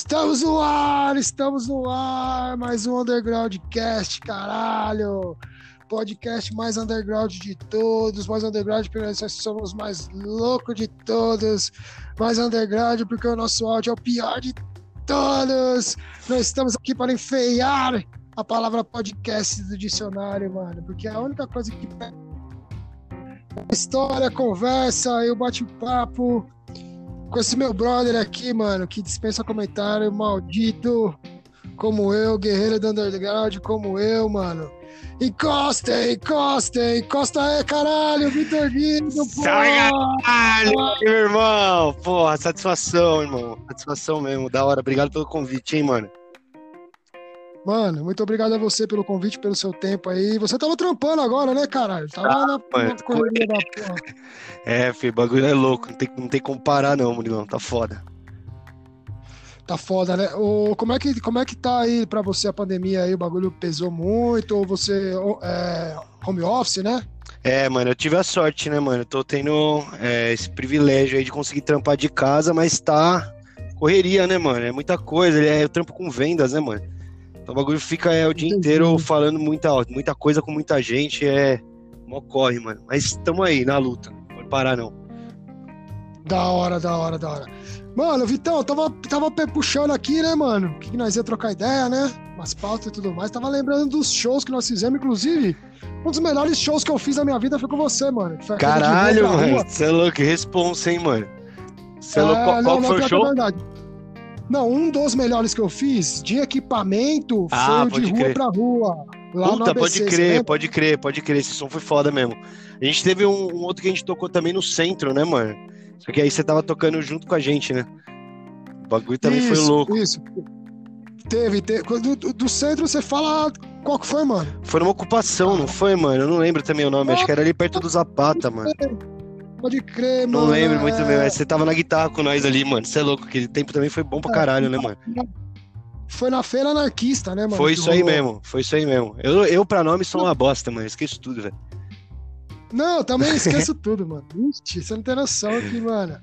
Estamos no ar, estamos no ar, mais um Underground Cast, caralho! Podcast mais underground de todos, mais underground porque nós somos mais loucos de todos, mais underground porque o nosso áudio é o pior de todos. Nós estamos aqui para enfeiar a palavra podcast do dicionário, mano, porque é a única coisa que história, conversa e o bate-papo com esse meu brother aqui, mano, que dispensa comentário, maldito, como eu, guerreiro do underground, como eu, mano. Encosta, encosta, encosta aí, caralho, Vitor Guido, pô! Caralho, meu irmão! Porra, satisfação, irmão. Satisfação mesmo, da hora. Obrigado pelo convite, hein, mano. Mano, muito obrigado a você pelo convite, pelo seu tempo aí. Você tava trampando agora, né, caralho? Tava Ah, na, na correria da porra. É, filho, o bagulho é louco. Não tem, não tem como parar, não, Murilão. Tá foda. Tá foda, né? Ô, como, é que, como é que tá aí pra você a pandemia aí? O bagulho pesou muito? Ou você é home office, né? É, mano, eu tive a sorte, né, mano? Eu tô tendo é, esse privilégio aí de conseguir trampar de casa, mas tá correria, né, mano? É muita coisa. É, eu trampo com vendas, né, mano? Então o bagulho fica é, o dia inteiro falando muita, muita coisa com muita gente. É. Mó corre, mano. Mas tamo aí, na luta. Não pode parar, não. Da hora, da hora, da hora. Mano, Vitão, tava, tava pe- puxando aqui, né, mano? O que nós ia trocar ideia, né? Umas pautas e tudo mais. Tava lembrando dos shows que nós fizemos, inclusive. Um dos melhores shows que eu fiz na minha vida foi com você, mano. Caralho, mano. Você é louco, que responsa, hein, mano. Você é É, louco. Qual, qual não, foi o é show? Não, um dos melhores que eu fiz de equipamento Ah, foi o de pode rua crer. pra rua. Lá no Puta, ABC, pode crer, lembra? pode crer, pode crer. Esse som foi foda mesmo. A gente teve um, um outro que a gente tocou também no centro, né, mano? Só que aí você tava tocando junto com a gente, né? O bagulho também foi Isso, louco. Isso. Teve, teve. Do, do- do centro você fala qual que foi, mano? Foi numa ocupação, não foi, mano? Eu não lembro também o nome. Acho que era ali perto do Zapata, mano. Pode crer, Não mano. lembro muito é. bem, mas você tava na guitarra com nós ali, mano. Você é louco, aquele tempo também foi bom pra caralho, né, mano? Foi na feira anarquista, né, mano? Foi isso aí mesmo, foi isso aí mesmo. Eu, eu pra nome, sou uma bosta, mano. Esqueço tudo, velho. Não, também esqueço tudo, mano. Ixi, você não tem noção aqui, mano.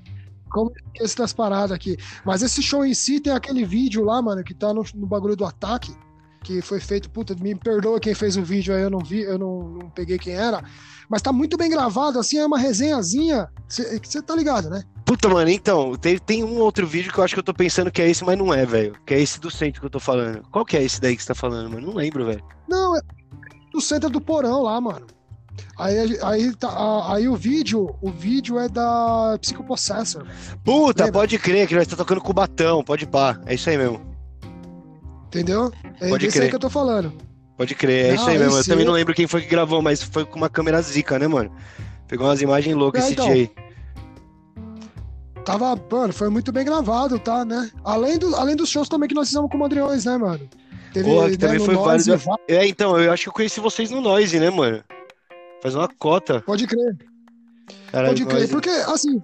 Como eu esqueço das paradas aqui. Mas esse show em si tem aquele vídeo lá, mano, que tá no, no bagulho do ataque. Que foi feito, puta, me perdoa quem fez o vídeo aí, eu não vi, eu não, não peguei quem era. Mas tá muito bem gravado, assim, é uma resenhazinha. Você tá ligado, né? Puta, mano, então, tem, tem um outro vídeo que eu acho que eu tô pensando que é esse, mas não é, velho. Que é esse do centro que eu tô falando. Qual que é esse daí que você tá falando, mano? Não lembro, velho. Não, é do centro do porão lá, mano. Aí, aí, tá, aí o vídeo, o vídeo é da Psychopossessor. Puta, Lembra? pode crer que nós tá tocando com o Batão, pode pá. É isso aí mesmo. Entendeu? É Pode desse aí crer. que eu tô falando. Pode crer, é Não, isso aí mesmo. Eu também é- não lembro quem foi que gravou, mas foi com uma câmera zica, né, mano? Pegou umas imagens loucas É, esse então. dia aí. Tava, mano, foi muito bem gravado, tá, né? Além, do, além dos shows também que nós fizemos com o Madriões, né, mano? Teve, Porra, que né, também foi Noise, válido. va- É, então, eu acho que eu conheci vocês no Noise, né, mano? Faz uma cota. Pode crer, Caralho, pode crer. Noise. Porque, assim,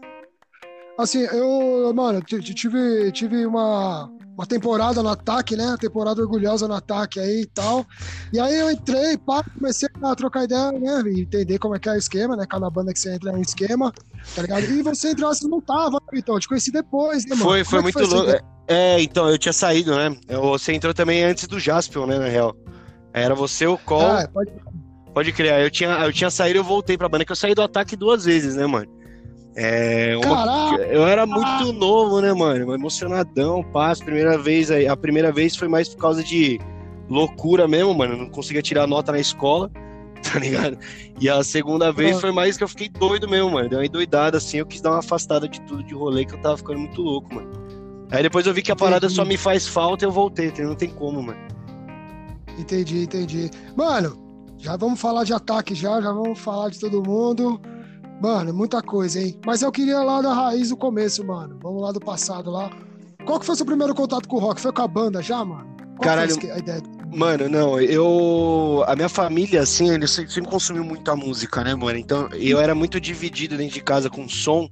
assim, eu, mano, tive, tive uma, uma temporada no ataque, né? Temporada orgulhosa no ataque aí e tal. E aí eu entrei, pá, comecei a trocar ideia, né? E entender como é que é o esquema, né? Cada banda que você entra é um esquema, tá ligado? E você entrou, você não tava, então, eu te conheci depois, né, mano? Foi, foi é muito louco. ideia? É, então, eu tinha saído, né? Você entrou também antes do Jaspion, né, na real. Era você, o Col. Ah, pode Pode crer. Aí Eu tinha, eu tinha saído e eu voltei pra banda, que eu saí do ataque duas vezes, né, mano? É, uma, eu era muito novo, né, mano? Emocionadão, paz. Primeira vez, a primeira vez foi mais por causa de loucura mesmo, mano. Não conseguia tirar nota na escola, tá ligado? E a segunda vez foi mais que eu fiquei doido mesmo, mano. Deu uma doidada assim, eu quis dar uma afastada de tudo de rolê que eu tava ficando muito louco, mano. Aí depois eu vi que a parada entendi. só me faz falta e eu voltei, não tem como, mano. Entendi, entendi. Mano, já vamos falar de ataque já, já vamos falar de todo mundo. Mano, muita coisa, hein? Mas eu queria lá da raiz do começo, mano. Vamos lá do passado lá. Qual que foi o seu primeiro contato com o rock? Foi com a banda já, mano? Qual Caralho, a ideia? Mano, não, eu. A minha família, assim, eles sempre consumiu muita música, né, mano? Então eu era muito dividido dentro de casa com som,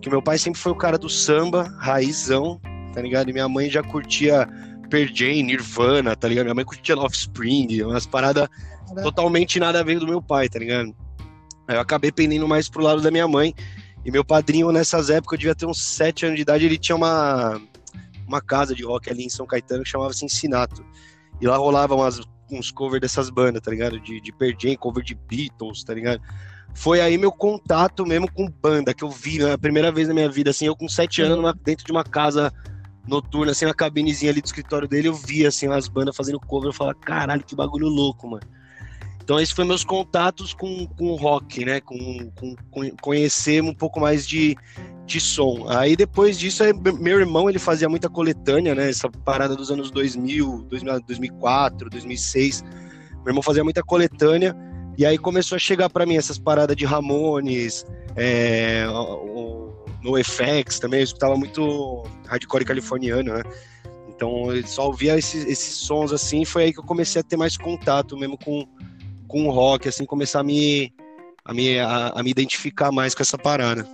que meu pai sempre foi o cara do samba, raizão, tá ligado? E minha mãe já curtia Pearl Jam, Nirvana, tá ligado? Minha mãe curtia Offspring, umas paradas totalmente nada a ver do meu pai, tá ligado? Eu acabei pendendo mais pro lado da minha mãe. E meu padrinho, nessas épocas, eu devia ter uns 7 anos de idade, ele tinha uma, uma casa de rock ali em São Caetano que chamava-se Ensinato. E lá rolava umas, uns covers dessas bandas, tá ligado? De, de Pearl Jam, cover de Beatles, tá ligado? Foi aí meu contato mesmo com banda, que eu vi né, a primeira vez na minha vida, assim, eu com 7 anos numa, dentro de uma casa noturna, assim, na cabinezinha ali do escritório dele, eu via, assim, as bandas fazendo cover, eu falava, caralho, que bagulho louco, mano. Então, esses foram meus contatos com, com o rock, né? Com, com, com, conhecer um pouco mais de, de som. Aí, depois disso, meu irmão, ele fazia muita coletânea, né? Essa parada dos anos 2000, 2004, 2006. Meu irmão fazia muita coletânea. E aí começou a chegar para mim essas paradas de Ramones, é, o, no FX também, eu escutava muito hardcore californiano, né? Então eu só ouvia esses, esses sons assim, foi aí que eu comecei a ter mais contato mesmo com, com o rock, assim, começar a me, a me, a, a me identificar mais com essa parada.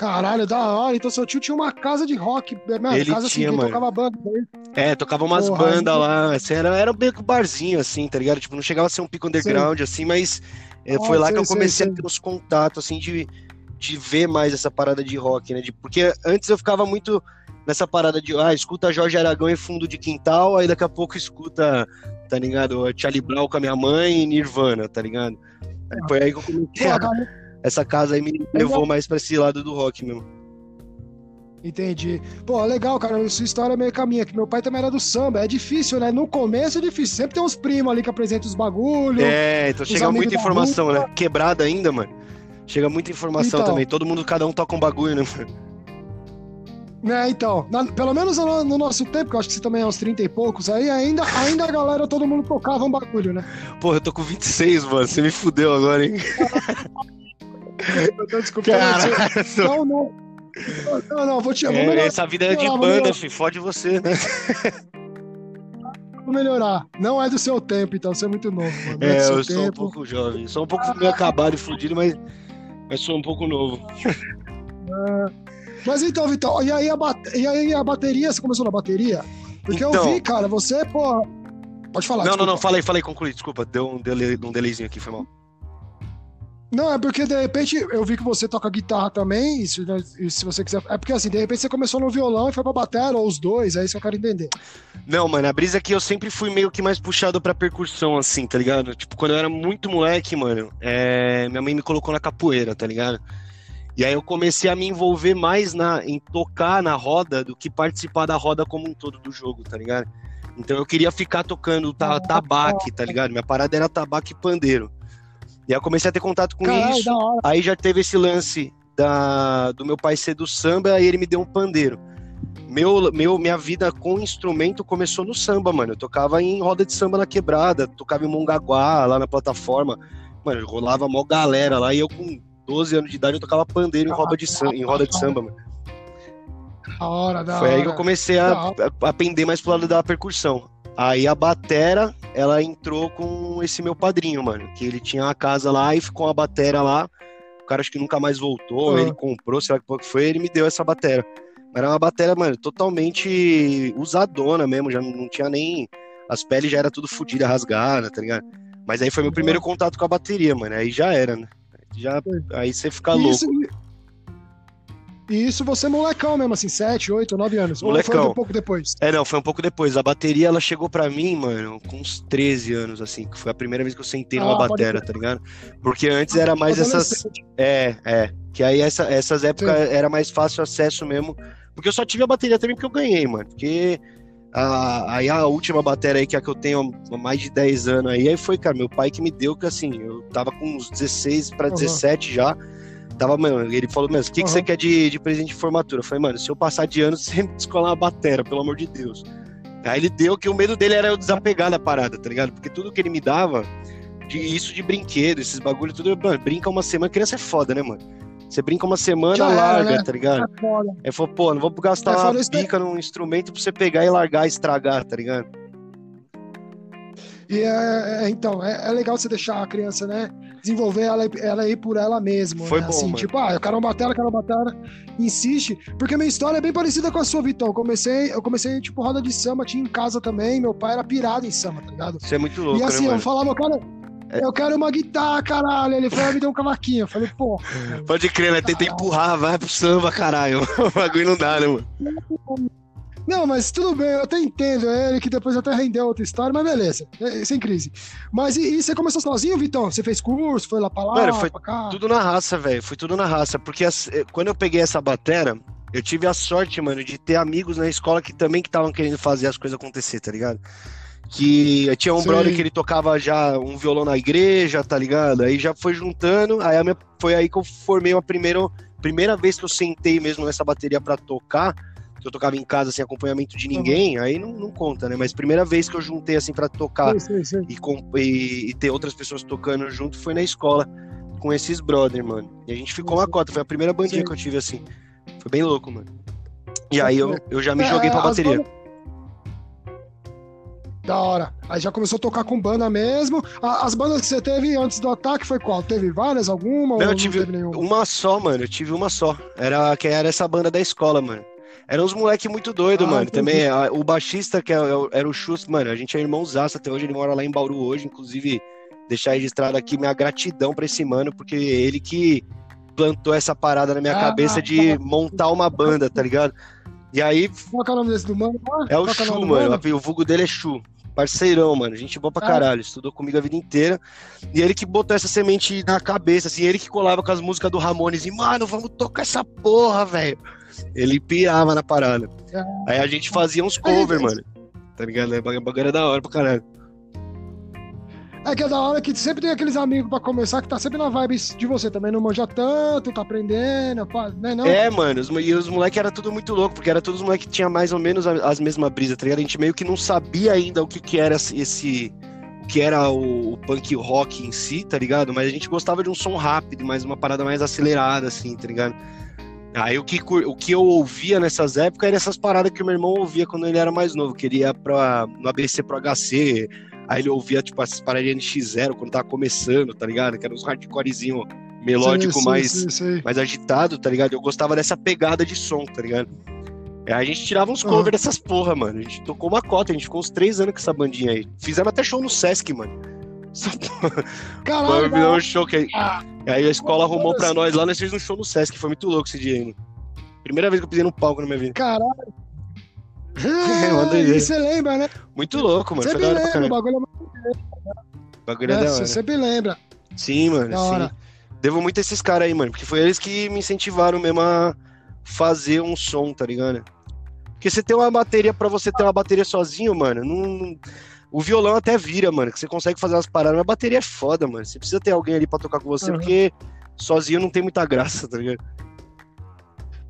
Caralho, da hora. Então seu tio tinha uma casa de rock, né? Ele casa tinha, assim, mano. tocava banda. Né? É, tocava umas bandas lá. Assim, era, era meio que um barzinho, assim, tá ligado? Tipo, não chegava a ser um pico underground, sim. assim, mas é, foi ah, lá sei, que eu comecei sei, a ter uns contatos, assim, de, de ver mais essa parada de rock, né? De, porque antes eu ficava muito nessa parada de, ah, escuta Jorge Aragão em fundo de quintal, aí daqui a pouco escuta tá ligado? Charlie Brown com a minha mãe e Nirvana, tá ligado? Ah. Foi aí que eu comecei. Essa casa aí me levou mais pra esse lado do rock mesmo. Entendi. Pô, legal, cara. Sua história é meio caminha, que meu pai também era do samba. É difícil, né? No começo é difícil. Sempre tem uns primos ali que apresentam os bagulhos. É, então chega muita informação, né? Quebrada ainda, mano. Chega muita informação então, também. Todo mundo, cada um toca um bagulho, né, mano? Né, então, na, pelo menos no, no, nosso tempo, que eu acho que você também é uns 30 e poucos, aí ainda, ainda a galera, todo mundo tocava um bagulho, né? Porra, eu tô com 26, mano, você me fudeu agora, hein? Desculpa, não, não. Não, não, vou te é, Essa vida é de banda, filho, fode você, né? Vou melhorar. Não é do seu tempo, então, você é muito novo, mano. É, é eu tempo. sou um pouco jovem. Sou um pouco meio acabado e fudido, mas, mas sou um pouco novo. É. Mas então, Vitor, e aí, a bate... e aí a bateria, você começou na bateria? Porque então... eu vi, cara, você, pô. Pode falar. Não, desculpa. não, não, falei, falei, concluí, desculpa. Deu um, delay, um delayzinho aqui, foi mal. Não, é porque de repente eu vi que você toca guitarra também, e se, e se, você quiser. É porque assim, de repente você começou no violão e foi pra bateria, ou os dois, é isso que eu quero entender. Não, mano, a brisa é que eu sempre fui meio que mais puxado pra percussão, assim, tá ligado? Tipo, quando eu era muito moleque, mano, é... minha mãe me colocou na capoeira, tá ligado? E aí eu comecei a me envolver mais na, em tocar na roda do que participar da roda como um todo do jogo, tá ligado? Então eu queria ficar tocando ta, tabaque, tá ligado? Minha parada era tabaque e pandeiro. E aí eu comecei a ter contato com Caralho, isso. Aí já teve esse lance da, do meu pai ser do samba, aí ele me deu um pandeiro. Meu, meu, minha vida com instrumento começou no samba, mano. Eu tocava em roda de samba na quebrada, tocava em Mongaguá, lá na plataforma. Mano, rolava mó galera lá e eu com 12 anos de idade, eu tocava pandeiro em roda de samba, em roda de samba mano. Da hora, da Foi hora. aí que eu comecei a, a aprender mais pro lado da percussão. Aí a batera, ela entrou com esse meu padrinho, mano. Que ele tinha uma casa lá e ficou uma batera lá. O cara acho que nunca mais voltou, uhum. ele comprou, sei lá que foi, ele me deu essa batera. Mas era uma batera, mano, totalmente usadona mesmo, já não tinha nem. As peles já era tudo fodida, rasgada, tá ligado? Mas aí foi meu primeiro contato com a bateria, mano. Aí já era, né? Já, aí você fica isso, louco. E isso você é molecão mesmo, assim, 7, 8, 9 anos. Molecão. Ou foi um pouco depois? É, não, foi um pouco depois. A bateria, ela chegou pra mim, mano, com uns 13 anos, assim, que foi a primeira vez que eu sentei ah, numa bateria, tá ligado? Porque antes era mais essas... É, é. Que aí essa, essas épocas Sim. era mais fácil acesso mesmo. Porque eu só tive a bateria também porque eu ganhei, mano. Porque a, aí a última bateria aí, que é a que eu tenho há mais de 10 anos aí, aí foi, cara, meu pai que me deu, que assim, eu tava com uns 16 para Uhum. 17 já. Tava, mano, ele falou, mesmo, o que, que Uhum. você quer de, de presente de formatura? Eu falei, mano, se eu passar de ano, você me descolar uma batera, pelo amor de Deus. Aí ele deu que o medo dele era eu desapegar da parada, tá ligado? Porque tudo que ele me dava, de isso de brinquedo, esses bagulho, tudo, mano, brinca uma semana, criança é foda, né, mano? Você brinca uma semana, Já era, larga, né? tá ligado? Foda. Aí falou, pô, não vou gastar É, uma isso, pica num instrumento pra você pegar e largar e estragar, tá ligado? E é, é, então, é, é legal você deixar a criança, né? Desenvolver ela, ela ir por ela mesma. Foi né? bom, assim, mano. tipo, ah, eu quero uma bateria, eu quero uma bateria. Insiste. Porque minha história é bem parecida com a sua, Vitão. Eu comecei, eu comecei, tipo, roda de samba, tinha em casa também. Meu pai era pirado em samba, tá ligado? Você é muito louco, e assim, né, eu falava, É. eu quero uma guitarra, caralho. Ele foi, me deu um cavaquinho. Eu falei, pô, Pode crer, né? Tenta empurrar, vai pro samba, caralho. O bagulho não dá, né, mano? Não, mas tudo bem, eu até entendo ele, que depois até rendeu outra história, mas beleza, é, sem crise. Mas e, e você começou sozinho, Vitão? Você fez curso, foi lá pra lá, Mano, foi pra cá? Tudo na raça, velho. Foi tudo na raça. Porque as- eh, quando eu peguei essa batera, eu tive a sorte, mano, de ter amigos na escola que também que estavam querendo fazer as coisas acontecer, tá ligado? Que eu tinha um Sim. brother que ele tocava já um violão na igreja, tá ligado? Aí já foi juntando, aí a minha- foi aí que eu formei a primeira, primeira vez que eu sentei mesmo nessa bateria pra tocar, que eu tocava em casa sem acompanhamento de ninguém, aí não, não conta, né? Mas primeira vez que eu juntei assim pra tocar Sim, sim, e, e- e ter outras pessoas tocando junto foi na escola com esses brother, mano. E a gente ficou uma cota, foi a primeira bandinha que eu tive assim. Foi bem louco, mano. E aí eu, eu já me É, joguei pra as bateria. Da hora. Aí já começou a tocar com banda mesmo. A- As bandas que você teve antes do ataque foi qual? Teve várias? Alguma? Não, eu tive nenhuma? uma só, mano. Eu tive uma só. Era que era essa banda da escola, mano. Eram uns moleque muito doido, Ah, mano. entendi. Também a- o baixista que é- é era o Chus, mano. A gente é irmãozaço até hoje. Ele mora lá em Bauru hoje, inclusive. Deixar registrado aqui minha gratidão pra esse mano, porque ele que plantou essa parada na minha Ah, cabeça de montar uma banda, tá ligado? E aí Qual que é o nome desse do mano? É o Qual Chu, do mano. O vulgo dele é Chu. Parceirão, mano. Gente boa pra Ah. caralho. Estudou comigo a vida inteira. E ele que botou essa semente na cabeça, assim. Ele que colava com as músicas do Ramones. E, mano, vamos tocar essa porra, velho. Ele pirava na parada. Aí a gente fazia uns cover, Aí, mano. Tá ligado? O bagulho era da hora pra caralho. É que é da hora que sempre tem aqueles amigos pra começar que tá sempre na vibe de você também. Não manja tanto, tá aprendendo, né? Não? É, mano, os, e os moleques era tudo muito louco, porque era todos os moleques que tinham mais ou menos a- as mesmas brisas, tá ligado? A gente meio que não sabia ainda o que, que era esse. O que era o, o punk rock em si, tá ligado? Mas a gente gostava de um som rápido, mais uma parada mais acelerada, assim, tá ligado? Aí o que, o que eu ouvia nessas épocas eram essas paradas que o meu irmão ouvia quando ele era mais novo, que ele ia pra, no ABC pro HC, aí ele ouvia, tipo, essas paradas de NX0 quando tava começando, tá ligado? Que eram uns hardcorezinho melódico Sim, sim, mais sim, mais agitado, tá ligado? Eu gostava dessa pegada de som, tá ligado? Aí a gente tirava uns covers dessas porra, mano. A gente tocou uma cota, a gente ficou uns três anos com essa bandinha aí. Fizemos até show no Sesc, mano. Essa porra. Caralho, Foi um show que aí, Ah. aí a escola arrumou pra Nossa. nós lá, nós fizemos um show no Sesc, foi muito louco esse dia aí, mano. Primeira vez que eu pisei no palco na minha vida. caralho. E você lembra, né? Muito louco, mano. Hora pra lembra, o caralho. bagulho O bagulho é é, da hora. Você sempre lembra. Sim, mano. Da sim. hora. Devo muito a esses caras aí, mano. Porque foi eles que me incentivaram mesmo a fazer um som, tá ligado? Porque você tem uma bateria, pra você ter uma bateria sozinho, mano, não- O violão até vira, mano, que você consegue fazer umas paradas, mas a bateria é foda, mano. Você precisa ter alguém ali pra tocar com você, Uhum. porque sozinho não tem muita graça, tá ligado?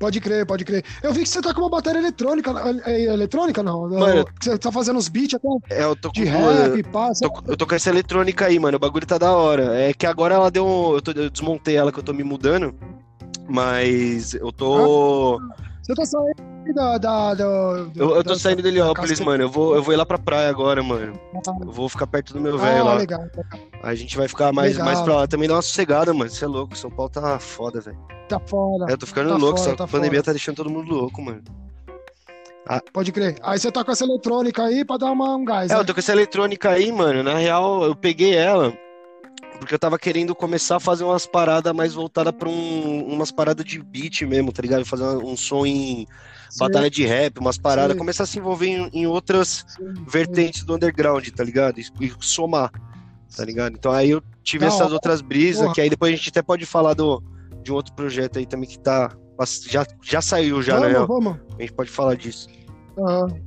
Pode crer, pode crer. Eu vi que você tá com uma bateria eletrônica. é, é eletrônica, não? Mano, Que você tá fazendo uns beats até É, eu tô com de rap, pá. Tô, eu tô com essa eletrônica aí, mano. O bagulho tá da hora. É que agora ela deu. um- Eu, tô- eu desmontei ela que eu tô me mudando. Mas eu tô. Você tá saindo da. da, da- Eu, eu tô saindo de Heliópolis, mano. Eu vou, eu vou ir lá pra praia agora, mano. Eu vou ficar perto do meu velho Ah, lá. legal. A gente vai ficar mais, Legal. mais pra lá. Também dá uma sossegada, mano. Você é louco. São Paulo tá foda, velho. Tá foda. É, eu tô ficando Tá louco. foda, essa tá pandemia foda. tá deixando todo mundo louco, mano. Pode crer. Aí você tá com essa eletrônica aí pra dar uma, um gás. É, né? eu tô com essa eletrônica aí, mano. Na real, eu peguei ela porque eu tava querendo começar a fazer umas paradas mais voltadas pra um, umas paradas de beat mesmo, tá ligado? Fazer um som em batalha de rap, umas paradas. Começar a se envolver em, em outras vertentes do underground, tá ligado? E, e somar, tá ligado? Então aí eu tive essas outras brisas, Porra. que aí depois a gente até pode falar do, de um outro projeto aí também que tá. Já, já saiu, já, vamos, né? Vamos. A gente pode falar disso. Uhum.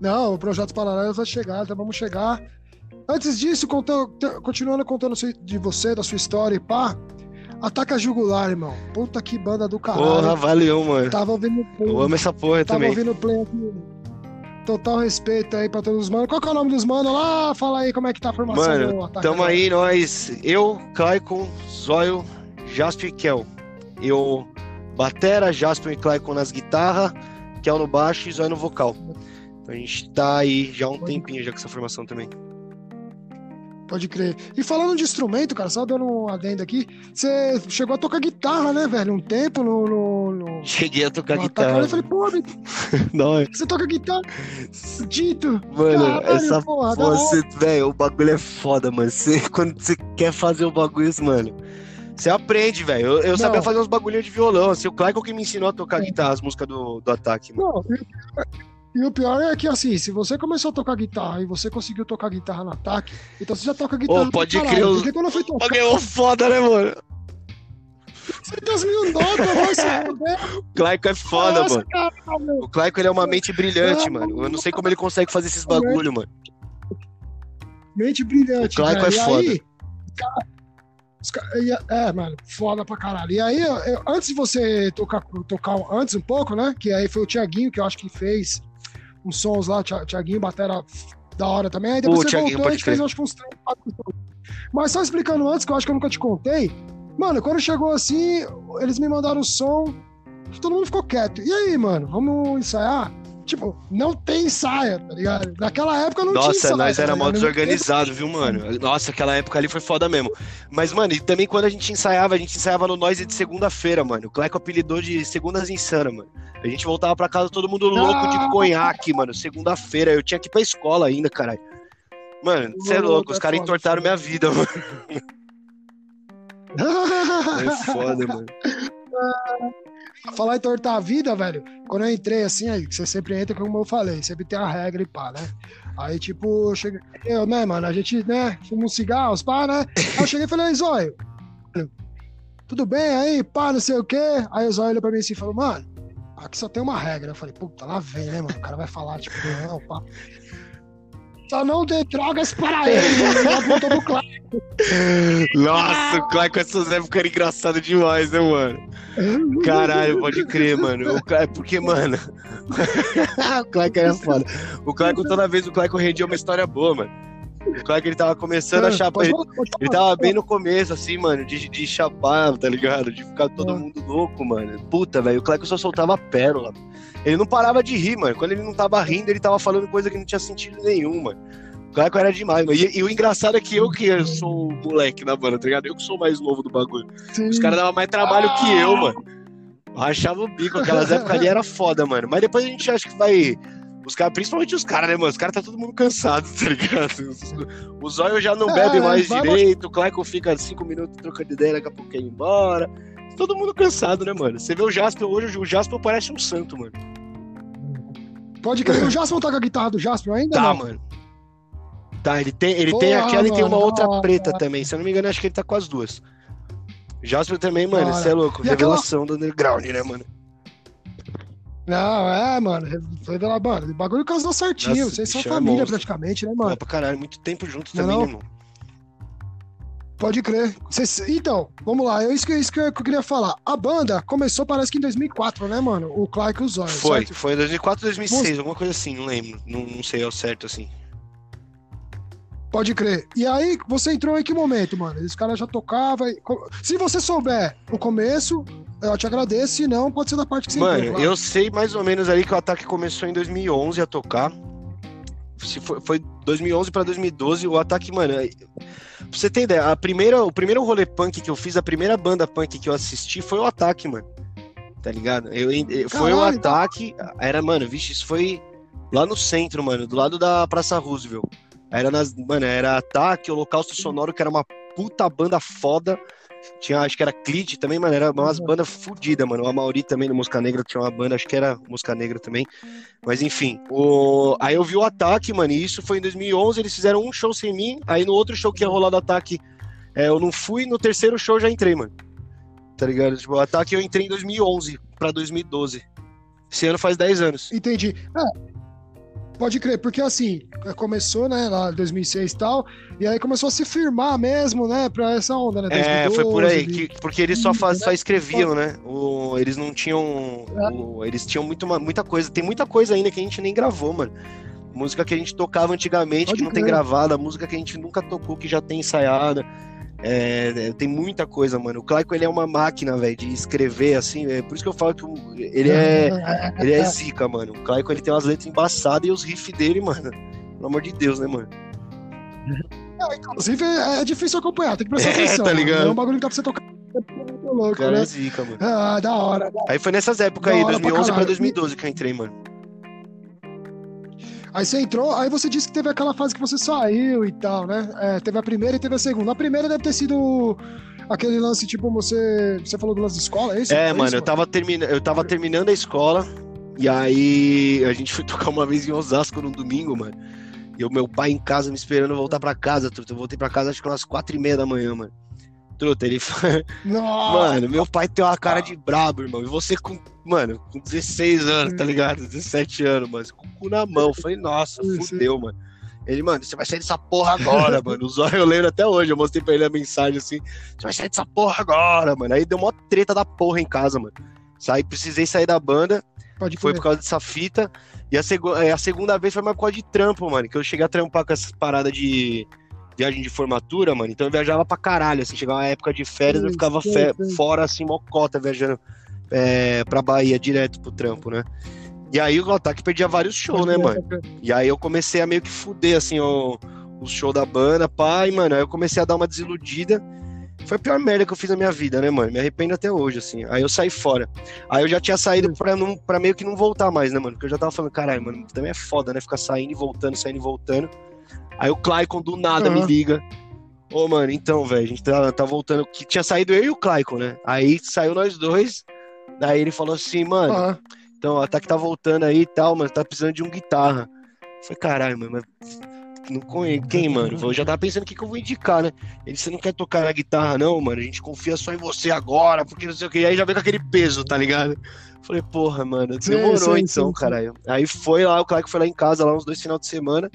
Não, o Projeto Paralelos vai chegar, então vamos chegar. Antes disso, contando, continuando contando de você, da sua história e pá. Ataca Jugular, irmão. Puta que banda do caralho. Porra, valeu, mano. Tava ouvindo play. Eu amo essa porra tava também. Tava ouvindo play aqui. Total respeito aí pra todos os manos. Qual que é o nome dos manos lá? Fala aí como é que tá a formação mano, do Ataca. Tamo aí, nós. Eu, Claicon, Zóio, Jasper e Kel. Eu, Batera, Jasper e Claicon nas guitarras, Kel no baixo e Zóio no vocal. Então a gente tá aí já há um tempinho já com essa formação também. Pode crer. E falando de instrumento, cara, só dando um adendo aqui, você chegou a tocar guitarra, né, velho? Um tempo no. no, no Cheguei a tocar no guitarra. Eu falei, pô, não, você toca guitarra? Dito. Mano, essa porra. Você, velho, o bagulho é foda, mano. Você, quando você quer fazer o bagulho, mano. Você aprende, velho. Eu, eu sabia fazer uns bagulhinhos de violão. Assim, o Clayco que me ensinou a tocar guitarra, as músicas do, do ataque, mano. Não, e o pior é que, assim, se você começou a tocar guitarra e você conseguiu tocar guitarra no ataque, então você já toca guitarra. Oh, pode crer. Os... Porque quando eu tocar. É foda, né, mano? Você das mil notas, vai se O Claico é foda, Nossa, mano. Caralho. O Claico ele é uma mente brilhante, mano. Eu não sei como ele consegue fazer esses bagulho, mano. Mente brilhante. O Claico é foda. Aí, é, mano, foda pra caralho. E aí, eu, antes de você tocar, tocar antes um pouco, né? Que aí foi o Tiaguinho que eu acho que fez uns sons lá, Tiaguinho, batera da hora também. Aí depois Pô, você Thiaguinho, voltou e fez acho que uns três, Mas só explicando antes, que eu acho que eu nunca te contei. Mano, quando chegou assim, eles me mandaram o som, todo mundo ficou quieto. E aí, mano, vamos ensaiar? Tipo, não tem ensaio, tá ligado? Naquela época não Nossa, tinha ensaio. Nossa, nós tá era mal desorganizado, viu, mano? Nossa, aquela época ali foi foda mesmo. Mas, mano, e também quando a gente ensaiava, a gente ensaiava no Noise de segunda-feira, mano. O Cleco apelidou de Segundas Insana, mano. A gente voltava pra casa todo mundo louco de conhaque, mano. Segunda-feira, eu tinha que ir pra escola ainda, caralho. Mano, você é louco, os caras entortaram minha vida, mano. é foda, mano. Falar em tortar a vida, velho, quando eu entrei assim, aí você sempre entra, como eu falei, sempre tem a regra e pá, né? Aí, tipo, eu cheguei, eu, né, mano, a gente, né, fuma uns cigarros, pá, né? Aí eu cheguei e falei, Zóio, tudo bem aí, pá, não sei o quê. Aí o Zóio olhou pra mim assim e falou, mano, aqui só tem uma regra. Eu falei, puta, lá vem, né, mano? O cara vai falar, tipo, não, pá. Só não dê drogas para ele, apontou pro Clark. Nossa, o Clark com essas épocas era engraçado demais, né, mano? Caralho, pode crer, mano. O Clark, porque, mano. o Clark era foda. O Clark, toda vez, o Clark rendia uma história boa, mano. O Clark, ele tava começando a chapar. Ele, ele tava bem no começo, assim, mano, de, de chapar, tá ligado? De ficar todo mundo louco, mano. Puta, velho. O Clark só soltava pérola. Ele não parava de rir, mano. Quando ele não tava rindo, ele tava falando coisa que não tinha sentido nenhum, mano. O Cleco era demais, mano. E, e, o engraçado é que eu que sou o moleque da banda, tá ligado? Eu que sou mais novo do bagulho. Sim. Os caras davam mais trabalho ah! que eu, mano. Rachava o bico, aquelas épocas ali era foda, mano. Mas depois a gente acha que vai. Os caras, principalmente os caras, né, mano? Os caras tá todo mundo cansado, tá ligado? O Zóio já não bebe é, mais direito, o Cleco fica cinco minutos trocando ideia, daqui a pouco quer ir embora. Todo mundo cansado, né, mano? Você vê o Jasper hoje, o Jasper parece um santo, mano. Pode crer. O Jasper tá com a guitarra do Jasper ainda? Tá, não? mano. Tá, ele tem, ele tem aquela e tem uma outra não, preta também. Se eu não me engano, acho que ele tá com as duas. Jasper também, mano, você é louco. E revelação aquela... do underground, né, mano? Não, é, mano. Revela, mano. O bagulho casou certinho. Nossa, Vocês são família monstro. praticamente, né, mano? Não, pra caralho, muito tempo junto não, também, não? irmão. Pode crer. Cês, então, vamos lá. É isso que, isso que eu queria falar. A banda começou, parece que em 2004, né, mano? O Clark e o Zóio. Foi, certo? foi em 2004, 2006, Você... alguma coisa assim, não lembro. Não, não sei ao certo, assim. Pode crer. E aí, você entrou em que momento, mano? Esse cara já tocava. Se você souber o começo, eu te agradeço. Se não, pode ser da parte que você Mano, entrou, eu sei mais ou menos ali que o ataque começou em 2011 a tocar se foi, foi 2011 para 2012, o ataque, mano. Pra você ter ideia, a primeira, o primeiro rolê punk que eu fiz, a primeira banda punk que eu assisti foi o ataque, mano. Tá ligado? Eu, eu foi o ataque. Era, mano, vixe, isso foi lá no centro, mano, do lado da Praça Roosevelt. Era nas, mano, era ataque, Holocausto Sonoro, que era uma puta banda foda. Tinha, acho que era Clit também, mano. Era umas uhum. bandas fodidas, mano. O Amauri também no Música Negra tinha uma banda, acho que era Música Negra também. Mas enfim. O... Aí eu vi o ataque, mano. E isso foi em 2011. Eles fizeram um show sem mim. Aí no outro show que ia rolar do ataque, é, eu não fui. No terceiro show já entrei, mano. tá ligado? Tipo, o ataque eu entrei em 2011 pra 2012. Esse ano faz 10 anos. Entendi. É, pode crer, porque assim, começou, né, lá em 2006 e tal, e aí começou a se firmar mesmo, né, pra essa onda, né? É, foi por 2012, aí, que- porque eles só, faz, só né? escreviam, né? O, eles não tinham. o- eles tinham muito, muita coisa. Tem muita coisa ainda que a gente nem gravou, mano. Música que a gente tocava antigamente, Pode que não tem crer. gravada, música que a gente nunca tocou, que já tem ensaiada. É, é, tem muita coisa, mano. O Claico, ele é uma máquina, velho, de escrever, assim. É por isso que eu falo que ele é, ele é zica, mano. O Claico, ele tem umas letras embaçadas e os riffs dele, mano. Pelo amor de Deus, né, mano? É, Inclusive, é, é difícil acompanhar, tem que prestar É, atenção. tá mano. ligado? É um bagulho que dá pra você tocar. Muito O louco, cara né? é zica, mano. Ah, da hora. Aí foi nessas épocas aí, Da pra 2011 pra caralho. 2012 que eu entrei, mano. Aí você entrou, aí você disse que teve aquela fase que você saiu e tal, né? É, teve a primeira e teve a segunda. A primeira deve ter sido aquele lance, tipo, você. Você falou do lance de escola, é isso? É, Foi mano, isso, eu tava, termina... eu tava terminando a escola e aí a gente foi tocar uma vez em Osasco num domingo, mano. E o meu pai em casa me esperando voltar pra casa, truta. Eu voltei pra casa acho que umas quatro e meia da manhã, mano. Truta, ele. Nossa! Mano, meu pai tem uma cara de brabo, irmão. E você com, mano, com 16 anos, tá ligado? 17 anos, mano. Com o cu na mão. Eu falei, nossa, fudeu, mano. Ele, mano, você vai sair dessa porra agora, mano. O Zóio eu lembro até hoje. Eu mostrei pra ele a mensagem assim: você vai sair dessa porra agora, mano. Aí deu uma treta da porra em casa, mano. Saí, precisei sair da banda. Pode Foi por causa dessa fita. E a, segu- é, a segunda vez foi mais por causa de trampo, mano. Que eu cheguei a trampar com essas paradas de viagem de formatura, mano. Então eu viajava pra caralho. Assim, chegava uma época de férias, eu ficava sim, fe- sim. fora, assim, mocota, viajando é, pra Bahia, direto pro trampo, né? E aí o ataque perdia vários shows, né, mano? E aí eu comecei a meio que fuder, assim, o, o show da banda, pai, mano. Aí eu comecei a dar uma desiludida. Foi a pior merda que eu fiz na minha vida, né, mano? Me arrependo até hoje, assim. Aí eu saí fora. Aí eu já tinha saído pra, não, pra meio que não voltar mais, né, mano? Porque eu já tava falando, caralho, mano, também é foda, né? Ficar saindo e voltando, saindo e voltando. Aí o Claicon do nada me Aham. liga. Ô, mano, então, velho, a gente tá, tá voltando. Que tinha saído eu e o Claicon, né? Aí saiu nós dois. Daí ele falou assim, mano, Aham. então, o ataque tá voltando aí e tal, mas tá precisando de um guitarra. Eu falei, caralho, mano, mas não conheço. Quem, mano? Eu já tava pensando o que, que eu vou indicar, né? Ele, você não quer tocar na guitarra, não, mano? A gente confia só em você agora, porque não sei o que. E aí já veio com aquele peso, tá ligado? Eu Falei, porra, mano, demorou sim, então, sim. caralho. Aí foi lá, o Clark foi lá em casa, lá uns dois final de semana,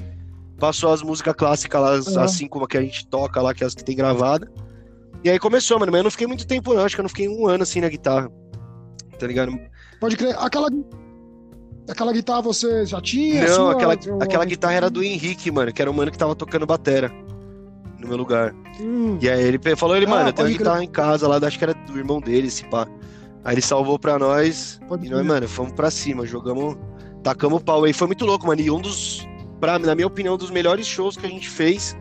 passou as músicas clássicas lá, as, Aham. as cinco que a gente toca lá, que é as que tem gravada. E aí começou, mano, mas eu não fiquei muito tempo, não. Acho que eu não fiquei um ano assim na guitarra. Tá ligado? Pode crer. Aquela, aquela guitarra você já tinha? Não, aquela, ou- aquela guitarra era do Henrique, mano, que era o mano que tava tocando batera no meu lugar. Hum, E aí ele falou, ele, Ah, mano, tenho uma pode crer. guitarra em casa lá, acho que era do irmão dele, esse pá. Aí ele salvou pra nós, Pode e nós, mano, fomos pra cima, jogamos, tacamos o pau aí. Foi muito louco, mano, e um dos, pra, na minha opinião, um dos melhores shows que a gente fez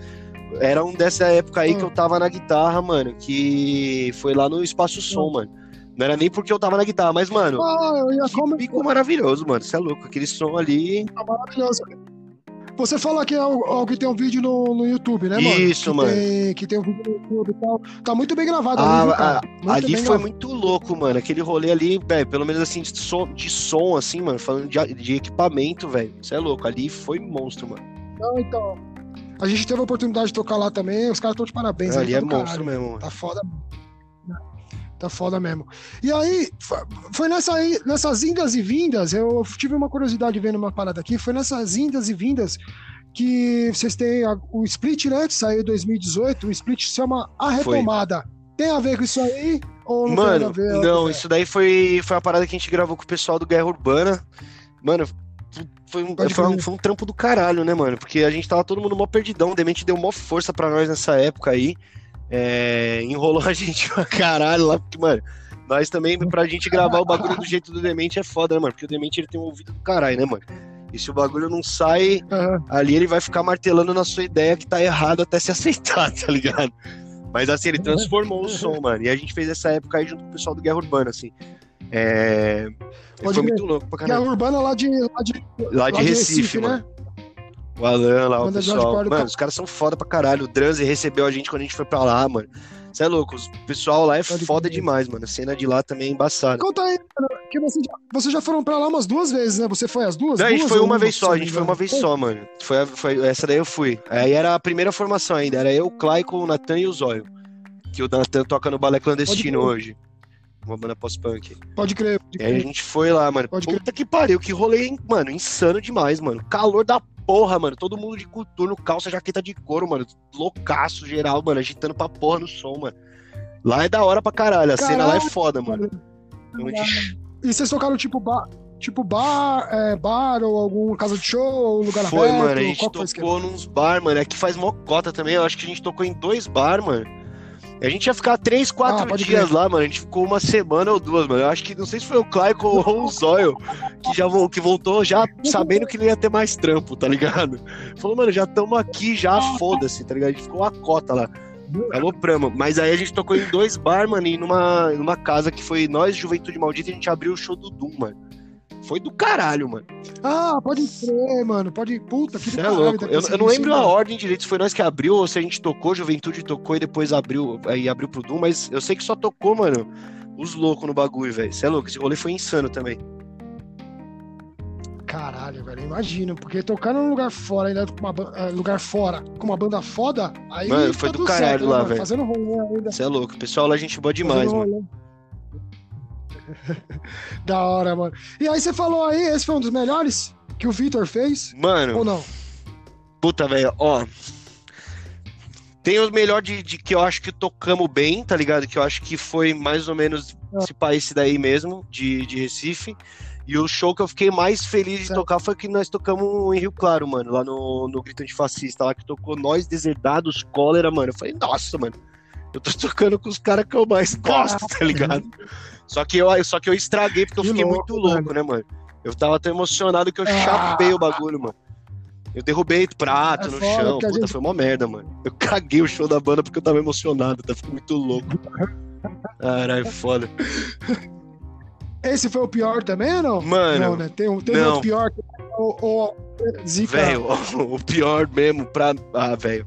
era um dessa época aí Ah. que eu tava na guitarra, mano, que foi lá no Espaço Som, mano. Não era nem porque eu tava na guitarra, mas, mano, Ah, eu ia que pico maravilhoso, mano, você é louco, aquele som ali... Tá maravilhoso. Você fala que é algo algo que tem um vídeo no, no YouTube, né, mano? Isso, que mano. Tem, que tem um vídeo no YouTube e tal. Tá muito bem gravado Ah, ali, cara? Muito ali foi gravado. muito louco, mano. Aquele rolê ali, velho, pelo menos assim, de som, de som, assim, mano, falando de, de equipamento, velho. Você é louco. Ali foi monstro, mano. Não, então. A gente teve a oportunidade de tocar lá também. Os caras estão de parabéns. ali tá é monstro caralho. mesmo, mano. Tá foda. Tá foda mesmo. E aí, foi nessa, nessas indas e vindas, eu tive uma curiosidade vendo uma parada aqui, foi nessas indas e vindas que vocês têm a- o Split, né, que saiu em 2018, o Split se chama A Retomada. Tem a ver com isso aí? Ou não Mano, tem a ver? não, isso daí foi, foi a parada que a gente gravou com o pessoal do Guerra Urbana. Mano, foi um, foi, um, foi um trampo do caralho, né, mano? Porque a gente tava todo mundo mó perdidão. O Demente deu mó força pra nós nessa época aí. É, enrolou a gente pra caralho lá, porque, mano, nós também, pra gente gravar o bagulho do jeito do Demente é foda, né, mano? Porque o Demente ele tem um ouvido do caralho, né, mano? E se o bagulho não sai, Aham. ali ele vai ficar martelando na sua ideia que tá errado até se aceitar, tá ligado? Mas assim, ele transformou o som, mano. E a gente fez essa época aí junto com o pessoal do Guerra Urbana, assim. É... Foi crer. muito louco pra caralho. urbana lá de, lá de, Lá de Recife, mano. O Alan lá, o de pessoal. Mano, os caras são foda pra caralho. O Dranzi recebeu a gente quando a gente foi pra lá, mano. Você é louco, o pessoal lá é Pode foda crer. demais, mano. A cena de lá também é embaçada. Conta aí, mano, que vocês já, vocês já foram pra lá umas duas vezes, né? Você foi as duas? Não, a gente Duas foi ou uma vez só, a gente foi uma vez só, mano. Foi, foi, essa daí eu fui. Aí era a primeira formação ainda, era eu, o Claico, o Natan e o Zóio. Que o Natan toca no balé clandestino crer. hoje. uma banda pós-punk. Pode crer. Pode E aí a crer. gente foi lá, mano. Pode crer. Puta que pariu, que rolê, mano, insano demais, mano. Calor da porra, mano. Todo mundo de coturno, calça, jaqueta de couro, mano. Loucaço geral, mano, agitando pra porra no som, mano. Lá é da hora pra caralho, a cena lá é Caralho, foda, mano. Então, gente E vocês tocaram tipo bar, tipo bar, é, bar ou algum casa de show, ou lugar Foi, aberto? mano, a gente foi tocou nos bar, mano. É que faz mocota também. Eu acho que a gente tocou em dois bar, mano. A gente ia ficar três, quatro Ah, dias lá, mano. A gente ficou uma semana ou duas, mano. Eu acho que não sei se foi o Claico ou o Zóio que já que voltou já sabendo que não ia ter mais trampo, tá ligado? Falou, mano, já estamos aqui, já foda-se, tá ligado? A gente ficou a cota lá. Alopramos. Mas aí a gente tocou em dois bar, mano, e numa, numa casa que foi nós, Juventude Maldita, e a gente abriu o show do Doom, mano. Foi do caralho, mano. Ah, pode crer, mano. Pode. Puta, que do Você é caralho, louco. Eu, eu não lembro a ordem direito, se foi nós que abriu ou se a gente tocou, Juventude tocou e depois abriu, aí abriu pro Doom, mas eu sei que só tocou, mano, os loucos no bagulho, velho. Você é louco, esse rolê foi insano também. Caralho, velho, imagino. Porque tocar num lugar fora, ainda com uma eh, lugar fora, com uma banda foda, aí. Mano, foi tá do tudo caralho certo, né, lá, velho. Fazendo rolê ainda. Você é louco. O pessoal lá, gente boa demais, mano. da hora, mano. E aí você falou aí, esse foi um dos melhores que o Vitor fez? Ou Mano, não? puta, velho, ó. Tem os melhores de, de que eu acho que tocamos bem, tá ligado? Que eu acho que foi mais ou menos Ah. esse país daí mesmo, de, de Recife. E o show que eu fiquei mais feliz de Certo. tocar foi que nós tocamos em Rio Claro, mano, lá no, no Grito Antifascista, lá que tocou Nós Deserdados, Cólera, mano. Eu falei, nossa, mano, eu tô tocando com os caras que eu mais gosto, tá ligado? Só que eu, só que eu estraguei porque eu Que fiquei louco, muito louco, né, mano? Eu tava tão emocionado que eu Ah. chapei o bagulho, mano. Eu derrubei prato É no chão, puta, gente- foi uma merda, mano. Eu caguei o show da banda porque eu tava emocionado, tá ficando muito louco. Caralho, foda. Esse foi o pior também ou não? Mano, não, né? Tem, um- tem não. outro pior que ou, ou Zica. velho, o pior mesmo pra. Ah, velho.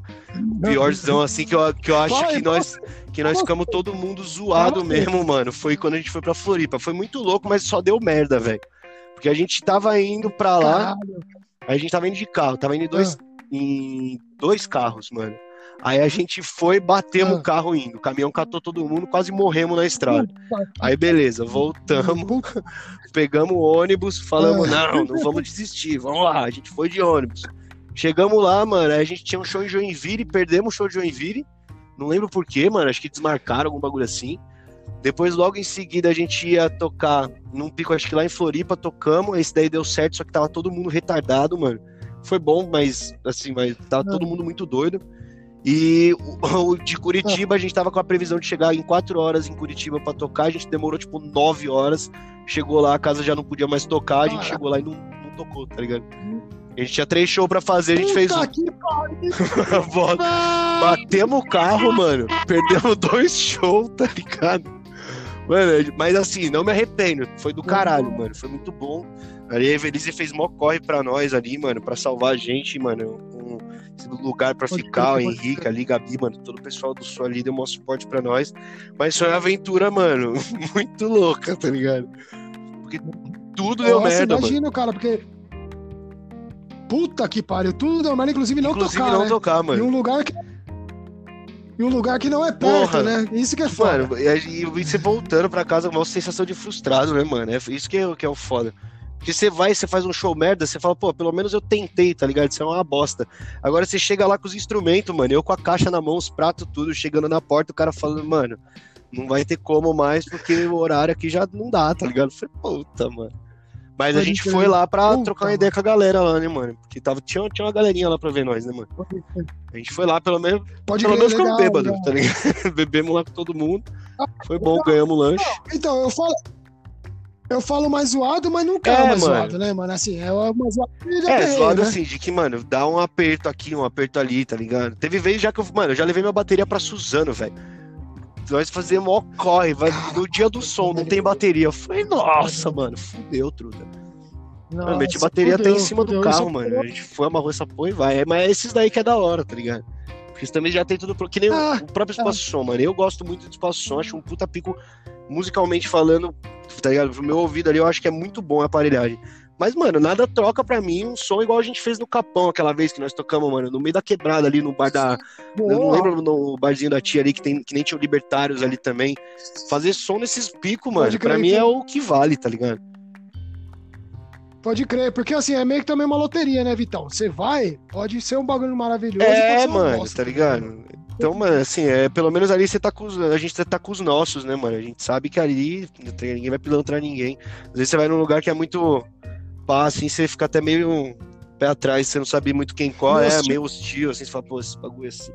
Piorzão assim que eu, que eu acho aí, que nós, que nós ficamos todo mundo zoado mesmo, mano. Foi quando a gente foi pra Floripa. Foi muito louco, mas só deu merda, velho. Porque a gente tava indo pra lá, Caralho. a gente tava indo de carro, tava indo em dois, Ah. em dois carros, mano. Aí a gente foi, batemos Ah. o carro indo. O caminhão catou todo mundo, quase morremos na estrada. Aí beleza, voltamos, pegamos o ônibus, falamos, Ah. não, não vamos desistir, vamos lá. A gente foi de ônibus. Chegamos lá, mano, aí a gente tinha um show em Joinville, perdemos o show de Joinville. Não lembro porquê, mano, acho que desmarcaram algum bagulho assim. Depois, logo em seguida, a gente ia tocar num pico, acho que lá em Floripa, tocamos. Esse daí deu certo, só que tava todo mundo retardado, mano. Foi bom, mas assim, mas tava Ah. todo mundo muito doido. E o, de Curitiba, a gente tava com a previsão de chegar em quatro horas em Curitiba pra tocar. A gente demorou tipo nove horas. Chegou lá, a casa já não podia mais tocar. A gente Caraca. chegou lá e não, não tocou, tá ligado? A gente tinha três shows pra fazer, a gente fez um. que. Batemos o carro, mano. Perdemos dois shows, tá ligado? Mano, mas assim, não me arrependo. Foi do caralho, mano. Foi muito bom. Ali a Evelise fez mó corre pra nós ali, mano, pra salvar a gente, mano. Um lugar pra Pode ficar, o Henrique ali, Gabi, mano. Todo o pessoal do Sul ali deu maior suporte pra nós. Mas foi uma aventura, mano, muito louca, tá ligado? Porque tudo deu Nossa, merda, mano. imagino, cara, porque. Puta que pariu, tudo deu merda, inclusive não Inclusive tocar. não né? tocar, Em mano. um lugar que. Em um lugar que não é perto, Porra. né? Isso que é foda. Mano, e, e e você voltando pra casa com uma sensação de frustrado, né, mano? É isso que é, que é o foda. Porque você vai, você faz um show merda, você fala, pô, pelo menos eu tentei, tá ligado? Isso é uma bosta. Agora você chega lá com os instrumentos, mano, eu com a caixa na mão, os pratos, tudo, chegando na porta, o cara falando, mano, não vai ter como mais, porque o horário aqui já não dá, tá ligado? Eu falei, puta, mano. Mas a Pode gente crer. foi lá pra Puta, trocar uma ideia com a galera lá, né, mano? Porque tava, tinha, tinha uma galerinha lá pra ver nós, né, mano? A gente foi lá, pelo menos, Pode pelo menos ficamos bêbados, tá ligado? Bebemos lá com todo mundo. Foi bom, ganhamos lanche. Então, eu falo. Eu falo mais zoado, mas nunca é, É, mais mano. zoado, né, mano? Assim, é uma já É, zoado né? assim, de que, mano, dá um aperto aqui, um aperto ali, tá ligado? Teve vez já que eu, mano, eu já levei minha bateria pra Suzano, velho. Nós fazemos mó corre, vai, no dia do som, não tem bateria. Eu falei, nossa, mano, fudeu, truta. Mano, Nossa, meti bateria até em fudeu, cima do fudeu. carro, Isso- mano. A gente foi, amarrou essa porra e vai. É, Mas é esses daí que é da hora, tá ligado? Porque isso também já tem tudo. Que nem o- Ah, o próprio espaço som, mano. Eu gosto muito do espaço som, acho um puta pico musicalmente falando, tá ligado? Pro meu ouvido ali, eu acho que é muito bom a aparelhagem. Mas, mano, nada troca pra mim um som igual a gente fez no Capão aquela vez que nós tocamos, mano, no meio da quebrada ali no bar da. Eu não Boa. lembro no barzinho da tia ali, que, tem, que nem tinha o Libertários ali também. Fazer som nesses picos, mano, Pode pra mim é então. o que vale, tá ligado? Pode crer, porque assim, é meio que também uma loteria, né, Vitão? Você vai, pode ser um bagulho maravilhoso. É, mano, bosta, tá ligado? Então, mano, assim, é, pelo menos ali você tá com os, a gente tá com os nossos, né, mano? A gente sabe que ali ninguém vai pilantrar ninguém. Às vezes você vai num lugar que é muito pá, assim, você fica até meio pé atrás, você não sabe muito quem qual é, meio hostil, assim, você fala, pô, esse bagulho é assim.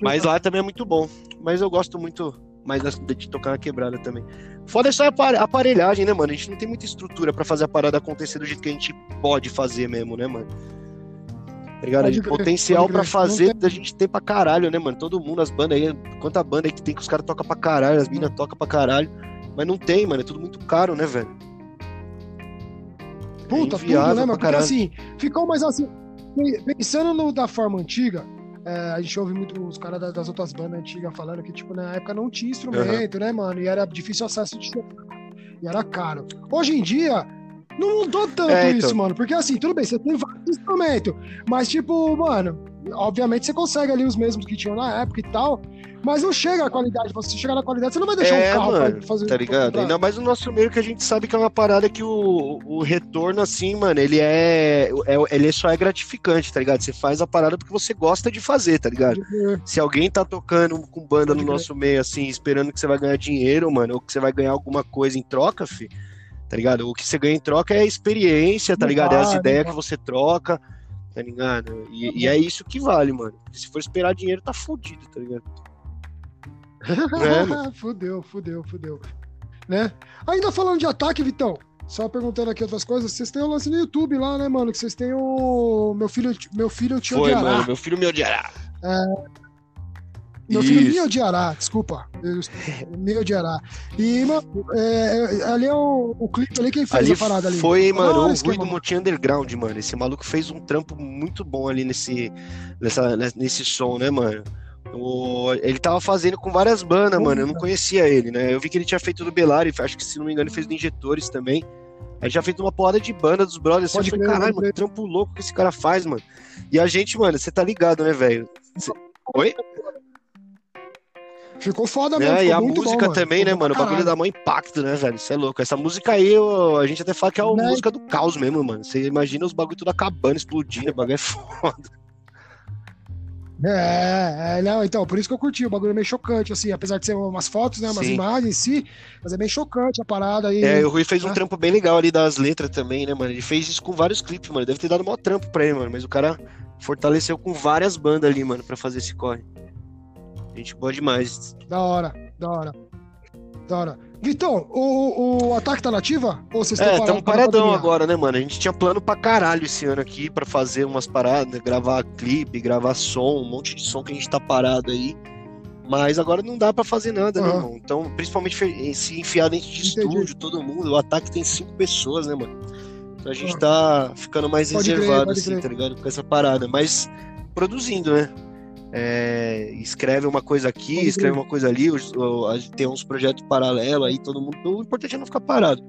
Mas lá também é muito bom. Mas eu gosto muito mais de tocar na quebrada também. Foda é só a apare- a aparelhagem, né, mano? A gente não tem muita estrutura pra fazer a parada acontecer do jeito que a gente pode fazer mesmo, né, mano? Ligado? Pode De crer, potencial. Não fazer, tem- a gente tem pra caralho, né, mano? Todo mundo, as bandas aí, quanta banda aí que tem que os caras tocam pra caralho, as minas tocam pra caralho. Mas não tem, mano, é tudo muito caro, né, velho? Puta, É tudo, né, mano? Porque assim, ficou mais assim. Pensando no da forma antiga, é, a gente ouve muito os caras da- das outras bandas antigas falando que, tipo, na época não tinha instrumento, né, mano? E era difícil acesso de e era caro. Hoje em dia, não mudou tanto É, então. isso, mano. Porque assim, tudo bem, você tem vários instrumentos, mas, tipo, mano, obviamente você consegue ali os mesmos que tinham na época e tal. Mas não chega a qualidade. Você chegar na qualidade, você não vai deixar É, um carro mano, pra fazer. Tá ligado? Ainda mais no nosso meio que a gente sabe que é uma parada que o, o retorno, assim, mano, ele é, é. Ele só é gratificante, tá ligado? Você faz a parada porque você gosta de fazer, tá ligado? Se alguém tá tocando com banda no nosso meio, assim, esperando que você vai ganhar dinheiro, mano, ou que você vai ganhar alguma coisa em troca, fi, tá ligado? O que você ganha em troca é a experiência, tá ligado? É as ideias não que você troca, tá ligado? E, e é isso que vale, mano. Porque se for esperar dinheiro, tá fudido, tá ligado? É, fudeu, fudeu, fudeu. Né? Ainda falando de ataque, Vitão, só perguntando aqui outras coisas, vocês têm um lance no YouTube lá, né, mano? Que vocês têm o. Meu filho, meu filho te Foi, odiará. mano, meu filho me odiará. Meu filho me Isso. odiará, desculpa. Me odiará. E, mano, é, é, ali é o, o clipe ali, quem fez Ali a parada ali? foi, Ah, mano, o Rui do Monte Underground, mano. Esse maluco fez um trampo muito bom ali nesse, nessa, nesse som, né, mano? O- ele tava fazendo com várias bandas, mano. Eu não conhecia ele, né? Eu vi que ele tinha feito do Belari, acho que se não me engano, ele fez do Injetores também. Aí já feito uma porrada de banda dos brothers. Assim, eu falei, caralho, mano, que trampo louco que esse cara faz, mano. E a gente, mano, você tá ligado, né, velho? Cê- Oi? Ficou foda mesmo. É, e a música bom, também, né, mano? O bagulho dá mó impacto, né, velho? Isso é louco. Essa música aí, eu- a gente até fala que é a Né? música do caos mesmo, mano. Você imagina os bagulho tudo acabando, explodindo, o bagulho é foda. É, é, não, então, por isso que eu curti, o bagulho é meio chocante, assim, apesar de ser umas fotos, né, umas Sim. imagens em si, mas é bem chocante a parada aí. É, o Rui fez um Ah. trampo bem legal ali das letras também, né, mano? Ele fez isso com vários clipes, mano. Deve ter dado maior trampo pra ele, mano. Mas o cara fortaleceu com várias bandas ali, mano, pra fazer esse corre. Gente boa demais. Da hora, da hora. Da hora. Vitão, o, o ataque tá nativa? Ou vocês É, parados paradão agora, né, mano? A gente tinha plano pra caralho esse ano aqui pra fazer umas paradas, gravar clipe, gravar som, um monte de som que a gente tá parado aí. Mas agora não dá pra fazer nada, né, Aham. irmão? Então, principalmente se enfiar dentro de Entendi. estúdio, todo mundo. O ataque tem cinco pessoas, né, mano? Então a gente Ah. tá ficando mais Pode crer, reservado, pode assim, crer. tá ligado? Com essa parada. Mas produzindo, né? É, escreve uma coisa aqui, escreve uma coisa ali, tem uns projetos paralelos aí, todo mundo. O importante é não ficar parado.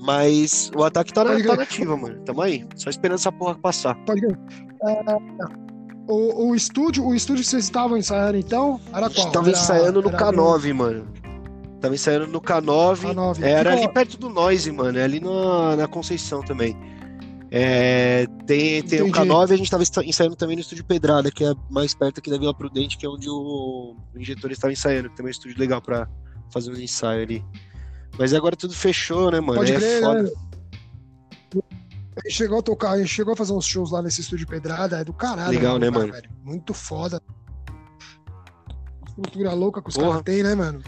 Mas o ataque tá na, tá nativa, mano. Tamo aí. Só esperando essa porra passar. Pode crer. É, o, o estúdio, o estúdio que vocês estavam ensaiando, então, era A qual? gente tava Era- ensaiando no era K9, mano. Tava ensaiando no K9. K9. Era Ficou- ali perto do Noise, mano. É ali na, na Conceição também. É, tem tem o Entendi. K9 a gente tava ensa- ensaiando também no estúdio Pedrada, que é mais perto aqui da Vila Prudente, que é onde o, o injetor estava ensaiando, que também é um estúdio legal pra fazer uns ensaios ali. Mas agora tudo fechou, né, mano? Pode é crer, foda. né? A gente chegou a tocar, a gente chegou a fazer uns shows lá nesse estúdio Pedrada, é do caralho. Legal, né, lugar, mano? velho. Muito foda. Estrutura louca que os caras têm, né, mano?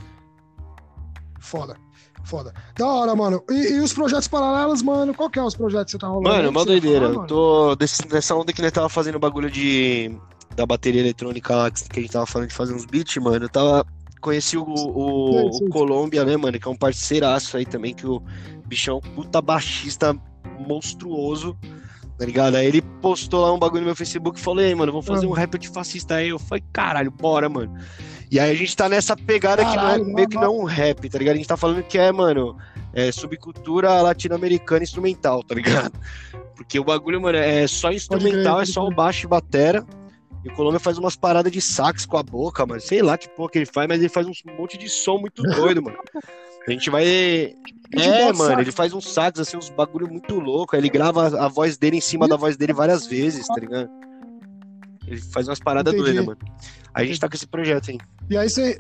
Foda. Foda. Da hora, mano. E, e os projetos paralelos, mano? Qual que é os projetos que você tá rolando? Mano, uma doideira. falar, Eu tô desse- nessa onda que nós tava fazendo bagulho de da bateria eletrônica lá, que a gente tava falando de fazer uns beats, mano. Eu tava. Conheci o, o, o. Colômbia, né, mano? Que é um parceiraço aí também, que o bichão é um puta baixista monstruoso, tá ligado? Aí ele postou lá um bagulho no meu Facebook e falou, ei, mano, vamos fazer Ah. um rap antifascista aí. Eu falei, caralho, bora, mano. E aí a gente tá nessa pegada Caralho, que não é, meio que não, é um rap, tá ligado? A gente tá falando que é, mano, é subcultura latino-americana instrumental, tá ligado? Porque o bagulho, mano, é só instrumental, é só o baixo e batera. E o Colômbia faz umas paradas de sax com a boca, mano. Sei lá que porra que ele faz, mas ele faz um monte de som muito doido, mano. A gente vai. É, mano, ele faz uns sax, assim, uns bagulho muito louco. Aí Ele grava a voz dele em cima da voz dele várias vezes, tá ligado? Ele faz umas paradas doidas, mano. Aí a gente tá com esse projeto aí. E aí você.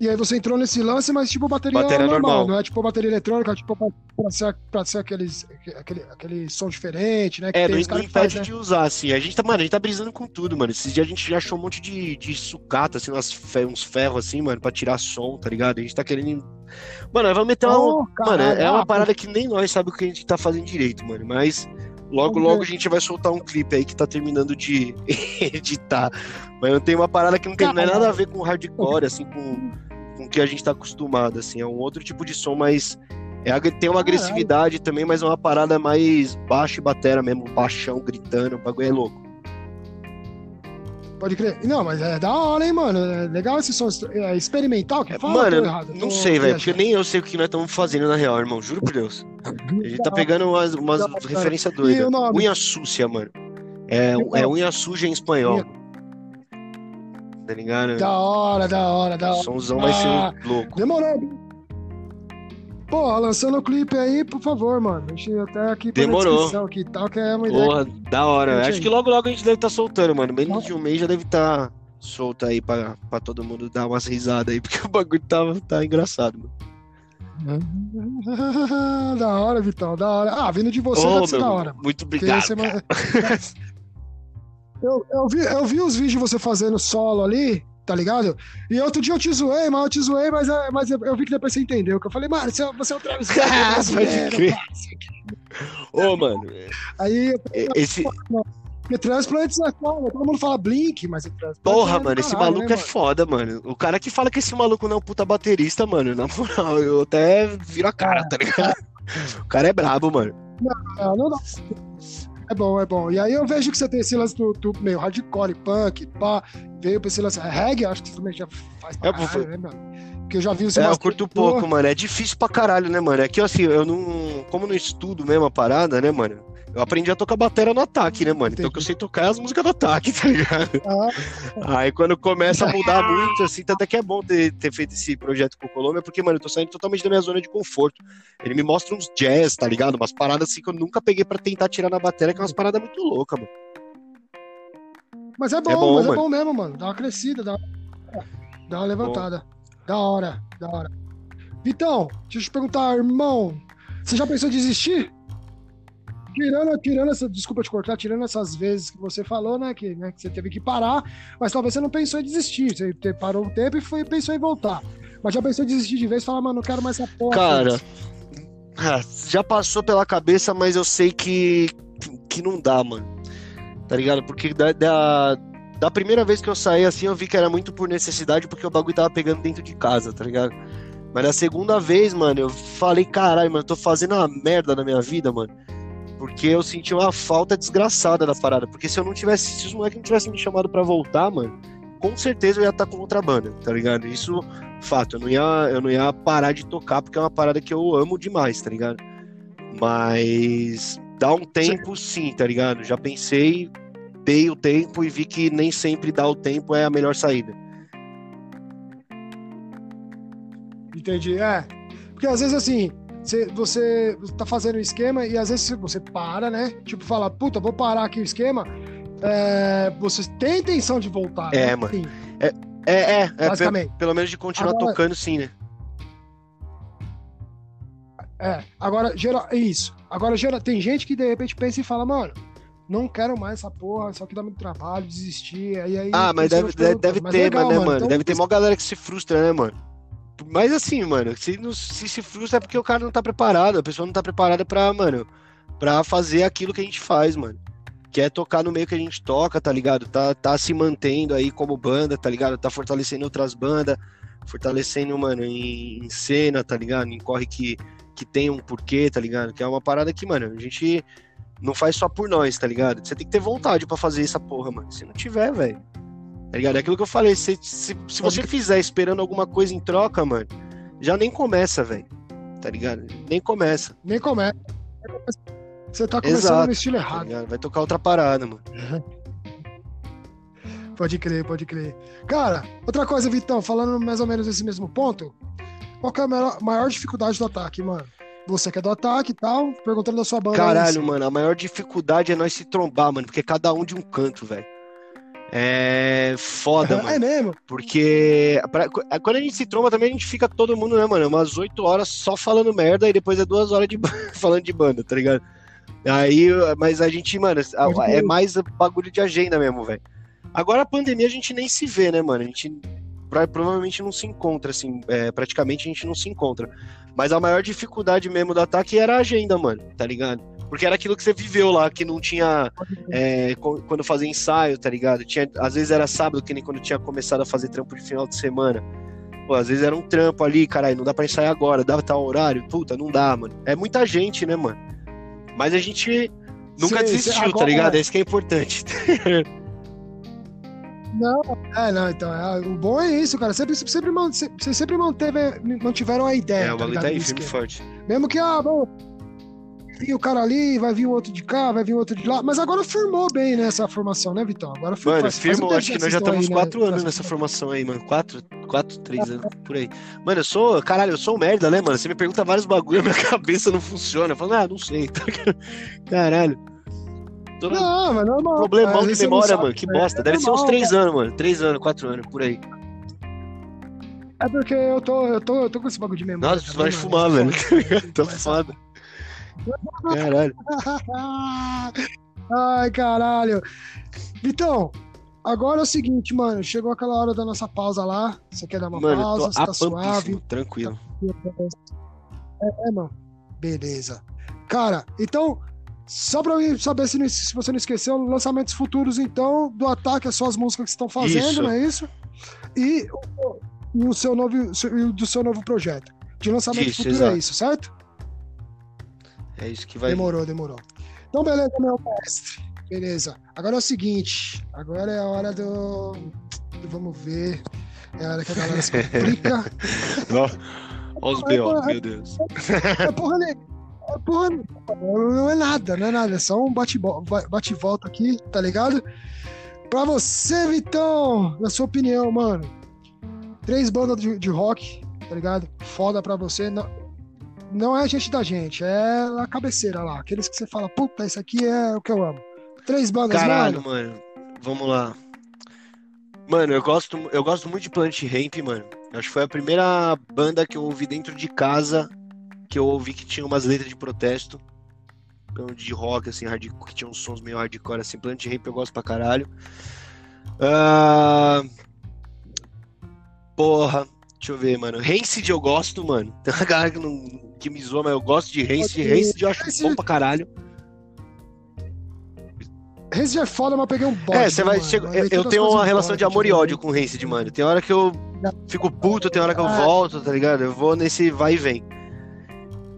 E aí você entrou nesse lance, mas tipo bateria, Bateria normal, normal. não é tipo bateria eletrônica, tipo pra, pra ser, pra ser aqueles, aquele, aquele som diferente, né? Que É, tem não, não impede né? de usar, assim. A gente tá, mano, a gente tá brisando com tudo, mano. Esses dias a gente já achou um monte de, de sucata, assim, umas uns ferros, assim, mano, pra tirar som, tá ligado? A gente tá querendo. Mano, vamos meter uma. Oh, mano, caralho, é uma parada que nem nós sabemos o que a gente tá fazendo direito, mano. Mas logo, Vamos logo a gente vai soltar um clipe aí que tá terminando de editar. Mas eu tenho uma parada que não tem não é nada a ver com hardcore, assim, com, com o que a gente tá acostumado, assim. É um outro tipo de som, mas. É, tem uma Caralho. agressividade também, mas é uma parada mais baixo e batera mesmo, baixão, gritando, o bagulho é louco. Pode crer. Não, mas é da hora, hein, mano? É legal esse som é experimental que É, fala, Mano, errado, não tô sei, velho, porque nem eu sei o que nós estamos fazendo na real, irmão. Juro por Deus. A gente tá pegando umas, umas referências doidas. o? Unha súcia, mano. É, o é unha suja em espanhol. Tá ligado? Da hora, da hora, da O hora. somzão vai Ah. ser louco. Demorou. Porra, lançando o clipe aí, por favor, mano. Deixa eu até aqui pra descrição aqui e tal, que é uma ideia. Porra, da hora. Acho aí. que logo, logo a gente deve estar soltando, mano. Menos de um mês já deve estar solto aí pra, pra todo mundo dar umas risadas aí, porque o bagulho tá, tá engraçado, mano. da hora, Vitão, da hora. Ah, vindo de você Ô, deve ser da hora. mano. muito obrigado. você eu, eu, vi, eu vi os vídeos de você fazendo solo ali, tá ligado? E outro dia eu te zoei, mas eu te zoei, mas, é- mas eu, eu vi que depois você entendeu. Que eu falei, mano, você, é- você é o Travis Scott Pode crer. Ô, mano, Aí, esse, porque Transplant é foda, todo mundo fala Blink, mas o Porra, é mano, esse caralho, maluco né, é foda, mano. O cara que fala que esse maluco não é um puta baterista, mano, na moral, eu até viro a cara, tá ligado? O cara é brabo, mano. Ah, não dá. É bom, é bom. E aí eu vejo que você tem esse lance do, do meio hardcore, punk, pá. Veio pra esse lance reggae, acho que também já faz pra É, caralho, né, mano? Porque eu já vi você É, eu curto pouco, mano. É difícil pra caralho, né, mano? É que assim, eu não. Como não estudo mesmo a parada, né, mano? Eu aprendi a tocar bateria no ataque, né, mano? Então o que eu sei tocar é as músicas do ataque, tá ligado? Ah, Aí quando começa a mudar muito, assim, até que é bom ter, ter feito esse projeto com o Colômbia, porque, mano, eu tô saindo totalmente da minha zona de conforto. Ele me mostra uns jazz, tá ligado? Umas paradas assim que eu nunca peguei pra tentar tirar na bateria, que é umas paradas muito loucas, mano. mas é bom, É bom, mas é mano. bom mesmo, mano. Dá uma crescida, dá, dá uma levantada. Da hora, da hora. Vitão, deixa eu te perguntar, irmão. Você já pensou em desistir? Tirando, tirando essa, desculpa te cortar, tirando essas vezes que você falou, né, que, né, que você teve que parar, mas talvez você não pensou em desistir. Você parou um tempo e foi, pensou em voltar. Mas já pensou em desistir de vez e falar, mano, não quero mais essa porra. Cara, ah, já passou pela cabeça, mas eu sei que, que não dá, mano. Tá ligado? Porque da, da, da primeira vez que eu saí assim, eu vi que era muito por necessidade, porque o bagulho tava pegando dentro de casa, tá ligado? Mas na segunda vez, mano, eu falei, caralho, mano, eu tô fazendo uma merda na minha vida, mano. Porque eu senti uma falta desgraçada da parada. Porque se eu não tivesse, se os moleques não tivessem me chamado pra voltar, mano, com certeza eu ia estar com outra banda, tá ligado? Isso, fato, eu não ia, eu não ia parar de tocar, porque é uma parada que eu amo demais, tá ligado? Mas dá um tempo sim, tá ligado? Já pensei, dei o tempo e vi que nem sempre dar o tempo é a melhor saída. Entendi, é. Porque às vezes assim, você, você tá fazendo o esquema e às vezes você para, né? Tipo, fala, puta, vou parar aqui o esquema. É, você tem intenção de voltar. É, né? mano. Sim, É, é, é pe- basicamente. pelo menos de continuar Agora- tocando sim, né? É, agora, gera, é isso. Agora, gera, tem gente que de repente pensa e fala, mano, não quero mais essa porra, isso aqui dá muito trabalho, desistir. Aí, aí, Ah, mas deve, deve, deve Mas ter, legal, né, mano? Então, deve ter uma galera que se frustra, né, mano? Mas assim, mano, se, se se frustra é porque o cara não tá preparado, a pessoa não tá preparada pra, mano, pra fazer aquilo que a gente faz, mano. Que é tocar no meio que a gente toca, tá ligado? Tá, tá se mantendo aí como banda, tá ligado? Tá fortalecendo outras bandas, fortalecendo, mano, em, em cena, tá ligado? Em corre que, que tem um porquê, tá ligado? Que é uma parada que, mano, a gente não faz só por nós, tá ligado? Você tem que ter vontade pra fazer essa porra, mano. Se não tiver, velho, Tá ligado? É aquilo que eu falei, se, se, se você fizer esperando alguma coisa em troca, mano, já nem começa, velho. Tá ligado? Nem começa. Nem começa. Você tá começando Exato, no estilo Tá errado. ligado? Vai tocar outra parada, mano. Pode crer, pode crer. Cara, outra coisa, Vitão, falando mais ou menos nesse mesmo ponto, qual que é a maior, maior dificuldade do ataque, mano? Você que é do ataque e tal, perguntando da sua banda. Caralho, aí, mano, a maior dificuldade é nós se trombar, mano, porque cada um de um canto, velho. É foda, mano. É mesmo? Porque pra- quando a gente se tromba também, a gente fica todo mundo, né, mano? Umas 8 horas só falando merda e depois é duas horas de falando de banda, tá ligado? Aí, mas a gente, mano, é mais bagulho de agenda mesmo, velho. Agora a pandemia a gente nem se vê, né, mano? A gente pra- provavelmente não se encontra, assim, é, praticamente a gente não se encontra. Mas a maior dificuldade mesmo do ataque era a agenda, mano, tá ligado? Porque era aquilo que você viveu lá, que não tinha. é, quando fazia ensaio, tá ligado? Tinha, às vezes era sábado, que nem quando tinha começado a fazer trampo de final de semana. Pô, às vezes era um trampo ali, caralho, não dá pra ensaiar agora, dá tal horário. Puta, não dá, mano. É muita gente, né, mano? Mas a gente nunca Sim, sim, desistiu, tá agora- ligado? É isso que é importante. Não, é, não, então, é, o bom é isso, cara. Sempre, sempre, man- se- Vocês sempre manteve, mantiveram a ideia. É, o bagulho ligado, tá aí, firme e esquema. forte. Mesmo que, ah, bom, vai vir o cara ali, vai vir o outro de cá, vai vir o outro de lá. Mas agora firmou bem, né, essa formação, né, Vitão? Agora fir- Mano, faz- faz firmo, tempo acho que nós já estamos aí, quatro né, anos nessa formação aí, mano. Quatro, quatro, três anos, por aí. Mano, eu sou, caralho, eu sou um merda, né, mano? Você me pergunta vários bagulho, minha cabeça não funciona. Eu falo, ah, não sei. tá? Caralho. Tô no Não, mas normal. problemão de não memória, sabe, mano. Que né? bosta. Deve ser uns normal, três anos, mano. Três anos, quatro anos, por aí. É porque eu tô, eu tô, eu tô com esse bagulho de memória. Nossa, você também, vai fumar, velho. Tô Vai foda. Caralho. Ai, caralho. Vitão, agora é o seguinte, mano. Chegou aquela hora da nossa pausa lá. Você quer dar uma Mano, pausa? Você tá suave? tranquilo. É, é, mano. Beleza. Cara, então, só pra eu saber se, não- se você não esqueceu, lançamentos futuros, então, do ataque, as suas músicas que estão fazendo, Isso. não é isso? E, o- e o seu novo, e o do seu novo projeto. De lançamento Isso, futuro exato. é isso, certo? É isso que vai. Demorou, demorou. Então, beleza, meu mestre. Beleza. Agora é o seguinte. Agora é a hora do. do vamos ver. É a hora que a galera se complica. Olha os B.O., meu Deus. É porra nenhuma. É porra. Não é nada, não é nada. É só um bate-volta aqui, tá ligado? Pra você, Vitão, na sua opinião, mano. Três bandas de, de rock, tá ligado? Foda pra você. Não, não é a gente da gente, é a cabeceira lá. Aqueles que você fala, puta, isso aqui é o que eu amo. Três bandas, Caralho, mano. mano. Vamos lá. Mano, eu gosto, eu gosto muito de Planet Ramp, mano. Acho que foi a primeira banda que eu ouvi dentro de casa que eu ouvi que tinha umas letras de protesto. Então, De rock, assim, hardcore, que tinha uns sons meio hardcore, assim. Planet Ramp eu gosto pra caralho. Ah, Porra, deixa eu ver, mano. Rancid eu gosto, mano. Tem uma galera que, não, que me zoa, mas eu gosto de Rancid. Ok. Rancid eu acho Rancid- bom pra caralho. Rancid é foda, mas eu peguei um bode. É, você vai. mano. chega- A eu, eu tenho uma relação de amor e tipo, ódio com o Rancid, mano. Tem hora que eu fico puto, tem hora que eu Ah. volto, tá ligado? Eu vou nesse vai e vem.